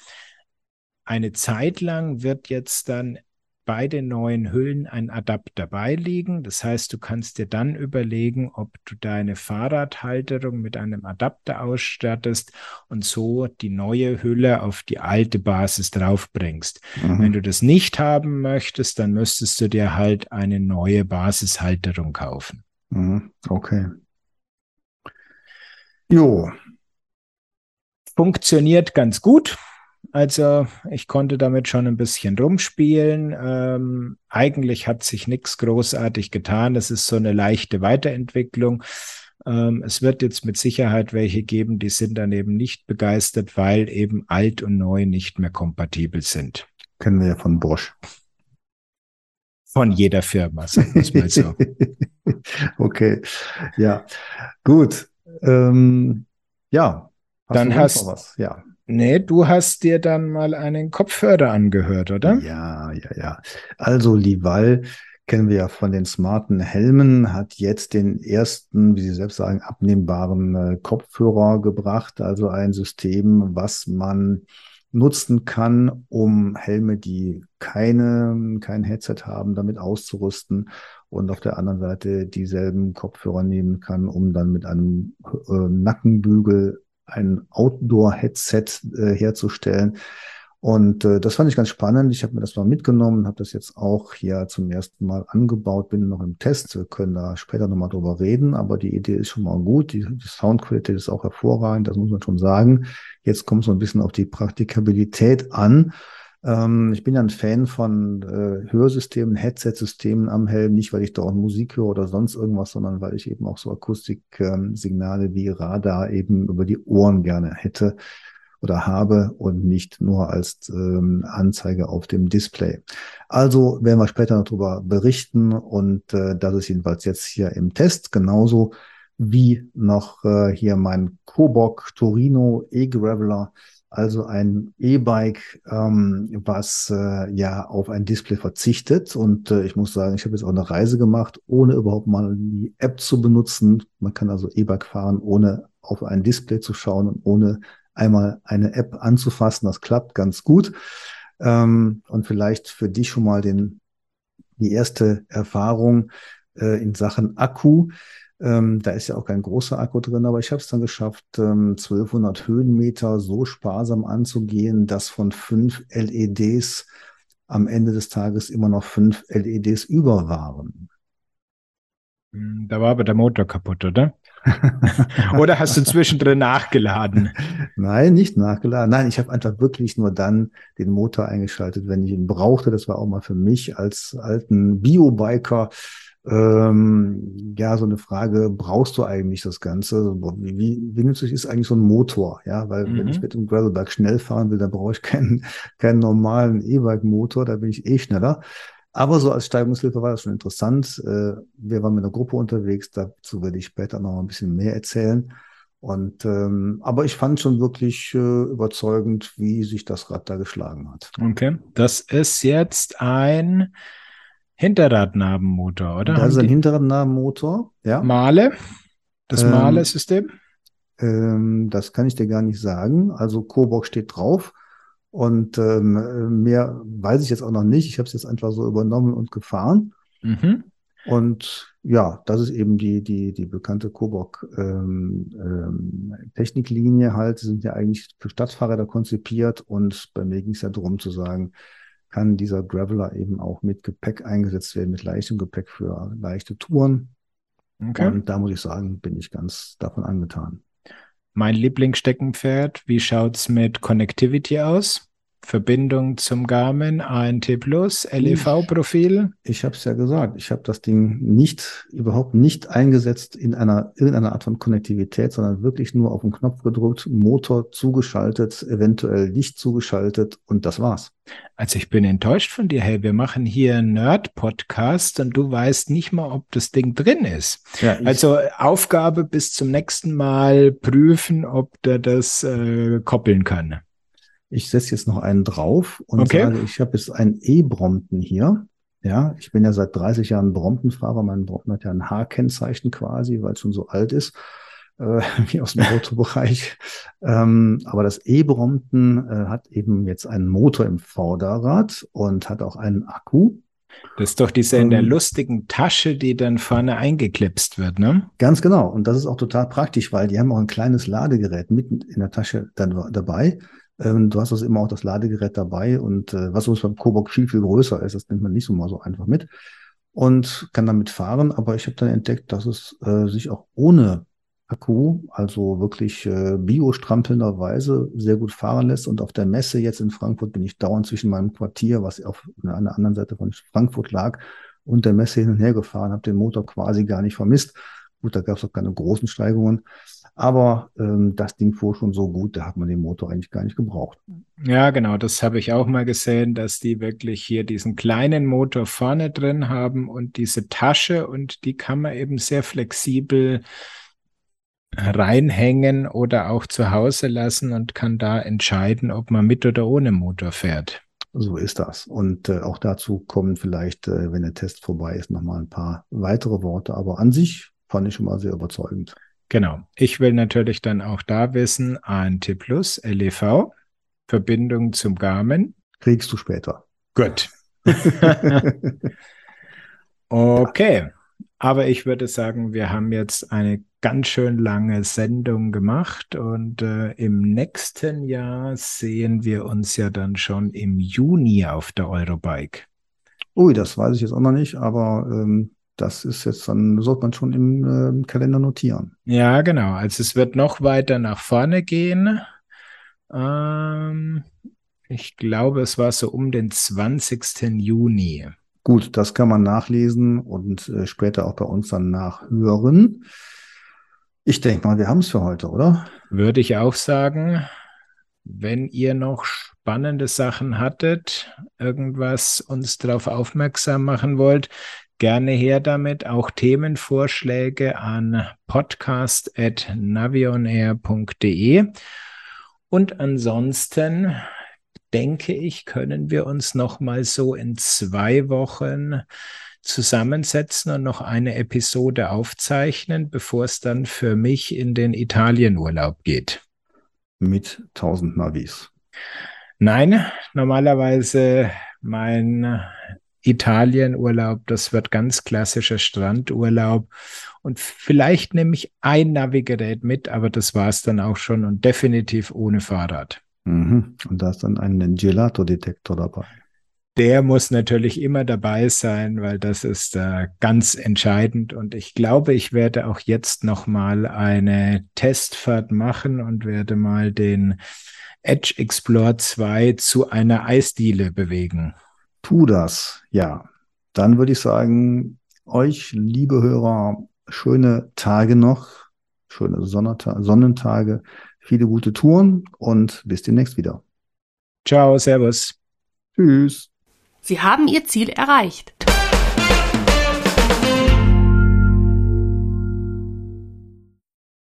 Eine Zeit lang wird jetzt dann beide neuen Hüllen ein Adapter beiliegen. Das heißt, du kannst dir dann überlegen, ob du deine Fahrradhalterung mit einem Adapter ausstattest und so die neue Hülle auf die alte Basis draufbringst. Mhm. Wenn du das nicht haben möchtest, dann müsstest du dir halt eine neue Basishalterung kaufen. Mhm. Okay. Jo. Funktioniert ganz gut. Also ich konnte damit schon ein bisschen rumspielen. Ähm, eigentlich hat sich nichts großartig getan. Es ist so eine leichte Weiterentwicklung. Ähm, es wird jetzt mit Sicherheit welche geben, die sind dann eben nicht begeistert, weil eben alt und neu nicht mehr kompatibel sind. Kennen wir ja von Bosch. Von jeder Firma, sagen wir es mal so. okay, ja, gut. Ähm, ja, hast dann hast was? Ja. Nee, du hast dir dann mal einen Kopfhörer angehört, oder? Ja, ja, ja. Also Lival kennen wir ja von den smarten Helmen, hat jetzt den ersten, wie Sie selbst sagen, abnehmbaren äh, Kopfhörer gebracht. Also ein System, was man nutzen kann, um Helme, die keine, kein Headset haben, damit auszurüsten und auf der anderen Seite dieselben Kopfhörer nehmen kann, um dann mit einem äh, Nackenbügel ein Outdoor-Headset äh, herzustellen. Und äh, das fand ich ganz spannend. Ich habe mir das mal mitgenommen, habe das jetzt auch hier zum ersten Mal angebaut, bin noch im Test. Wir können da später nochmal drüber reden, aber die Idee ist schon mal gut. Die, die Soundqualität ist auch hervorragend, das muss man schon sagen. Jetzt kommt so ein bisschen auf die Praktikabilität an. Ähm, ich bin ja ein Fan von äh, Hörsystemen, Headset-Systemen am Helm, nicht weil ich dort Musik höre oder sonst irgendwas, sondern weil ich eben auch so Akustiksignale ähm, wie Radar eben über die Ohren gerne hätte oder habe und nicht nur als ähm, Anzeige auf dem Display. Also werden wir später darüber berichten und äh, das ist jedenfalls jetzt hier im Test genauso wie noch äh, hier mein Kobok Torino E-Graveler also ein E-Bike, ähm, was äh, ja auf ein Display verzichtet. Und äh, ich muss sagen, ich habe jetzt auch eine Reise gemacht, ohne überhaupt mal die App zu benutzen. Man kann also E-Bike fahren, ohne auf ein Display zu schauen und ohne einmal eine App anzufassen. Das klappt ganz gut. Ähm, und vielleicht für dich schon mal den, die erste Erfahrung äh, in Sachen Akku. Ähm, da ist ja auch kein großer Akku drin, aber ich habe es dann geschafft, ähm, 1200 Höhenmeter so sparsam anzugehen, dass von fünf LEDs am Ende des Tages immer noch fünf LEDs über waren. Hm, da war aber der Motor kaputt, oder? oder hast du zwischendrin nachgeladen? Nein, nicht nachgeladen. Nein, ich habe einfach wirklich nur dann den Motor eingeschaltet, wenn ich ihn brauchte. Das war auch mal für mich als alten Biobiker ähm, ja, so eine Frage, brauchst du eigentlich das Ganze? Wie, wie, wie nützlich ist eigentlich so ein Motor? Ja, weil mhm. wenn ich mhm. mit dem Gravelbike schnell fahren will, dann brauche ich keinen, keinen normalen E-Bike-Motor, da bin ich eh schneller. Aber so als Steigungshilfe war das schon interessant. Äh, wir waren mit einer Gruppe unterwegs, dazu werde ich später noch ein bisschen mehr erzählen. Und ähm, aber ich fand schon wirklich äh, überzeugend, wie sich das Rad da geschlagen hat. Okay, das ist jetzt ein Hinterradnabenmotor, oder? Das ist ein Hinterradnabenmotor, ja. Male, das ähm, Male-System? Ähm, das kann ich dir gar nicht sagen. Also Coburg steht drauf. Und ähm, mehr weiß ich jetzt auch noch nicht. Ich habe es jetzt einfach so übernommen und gefahren. Mhm. Und ja, das ist eben die, die, die bekannte Coburg ähm, ähm, Techniklinie halt. Die sind ja eigentlich für Stadtfahrräder konzipiert. Und bei mir ging es ja darum zu sagen, kann dieser Graveler eben auch mit Gepäck eingesetzt werden, mit leichtem Gepäck für leichte Touren. Okay. Und da muss ich sagen, bin ich ganz davon angetan. Mein Lieblingssteckenpferd, wie schaut es mit Connectivity aus? Verbindung zum Garmin, ANT Plus, LEV-Profil? Ich, ich habe es ja gesagt, ich habe das Ding nicht, überhaupt nicht eingesetzt in einer irgendeiner Art von Konnektivität, sondern wirklich nur auf den Knopf gedrückt, Motor zugeschaltet, eventuell Licht zugeschaltet und das war's. Also ich bin enttäuscht von dir, hey, wir machen hier einen Nerd-Podcast und du weißt nicht mal, ob das Ding drin ist. Ja, also Aufgabe bis zum nächsten Mal prüfen, ob der das äh, koppeln kann. Ich setze jetzt noch einen drauf und okay. sage, ich habe jetzt einen E-Brompton hier. Ja, ich bin ja seit 30 Jahren Bromptonfahrer. Mein Brompton hat ja ein H-Kennzeichen quasi, weil es schon so alt ist. äh, wie aus dem Autobereich. ähm, aber das E-Brompton äh, hat eben jetzt einen Motor im Vorderrad und hat auch einen Akku. Das ist doch diese in der ähm, lustigen Tasche, die dann vorne eingeklipst wird, ne? Ganz genau. Und das ist auch total praktisch, weil die haben auch ein kleines Ladegerät mitten in der Tasche dann dabei. Ähm, du hast also immer auch das Ladegerät dabei und äh, was uns beim Coburg viel, viel größer ist, das nimmt man nicht so mal so einfach mit und kann damit fahren. Aber ich habe dann entdeckt, dass es äh, sich auch ohne Akku, also wirklich äh, biostrampelnderweise sehr gut fahren lässt. Und auf der Messe jetzt in Frankfurt bin ich dauernd zwischen meinem Quartier, was auf einer anderen Seite von Frankfurt lag, und der Messe hin und her gefahren, habe den Motor quasi gar nicht vermisst. Gut, da gab es auch keine großen Steigungen. Aber ähm, das Ding fuhr schon so gut, da hat man den Motor eigentlich gar nicht gebraucht. Ja, genau, das habe ich auch mal gesehen, dass die wirklich hier diesen kleinen Motor vorne drin haben und diese Tasche und die kann man eben sehr flexibel reinhängen oder auch zu Hause lassen und kann da entscheiden, ob man mit oder ohne Motor fährt. So ist das. Und äh, auch dazu kommen vielleicht, äh, wenn der Test vorbei ist, nochmal ein paar weitere Worte. Aber an sich fand ich schon mal sehr überzeugend. Genau. Ich will natürlich dann auch da wissen, ANT Plus, LEV, Verbindung zum Garmin. Kriegst du später. Gut. okay. Aber ich würde sagen, wir haben jetzt eine ganz schön lange Sendung gemacht und äh, im nächsten Jahr sehen wir uns ja dann schon im Juni auf der Eurobike. Ui, das weiß ich jetzt auch noch nicht, aber ähm, das ist jetzt dann, sollte man schon im äh, Kalender notieren. Ja, genau. Also es wird noch weiter nach vorne gehen. Ähm, ich glaube, es war so um den 20. Juni. Gut, das kann man nachlesen und äh, später auch bei uns dann nachhören. Ich denke mal, wir haben es für heute, oder? Würde ich auch sagen. Wenn ihr noch spannende Sachen hattet, irgendwas uns darauf aufmerksam machen wollt, gerne her damit. Auch Themenvorschläge an podcast.navionair.de. Und ansonsten denke ich, können wir uns noch mal so in zwei Wochen zusammensetzen und noch eine Episode aufzeichnen, bevor es dann für mich in den Italienurlaub geht. Mit 1000 Navis. Nein, normalerweise mein Italienurlaub, das wird ganz klassischer Strandurlaub. Und vielleicht nehme ich ein Navigerät mit, aber das war es dann auch schon und definitiv ohne Fahrrad. Mhm. Und da ist dann ein Gelato-Detektor dabei. Der muss natürlich immer dabei sein, weil das ist äh, ganz entscheidend. Und ich glaube, ich werde auch jetzt noch mal eine Testfahrt machen und werde mal den Edge Explorer 2 zu einer Eisdiele bewegen. Tu das, ja. Dann würde ich sagen, euch, liebe Hörer, schöne Tage noch, schöne Sonnentage, viele gute Touren und bis demnächst wieder. Ciao, Servus. Tschüss. Sie haben Ihr Ziel erreicht.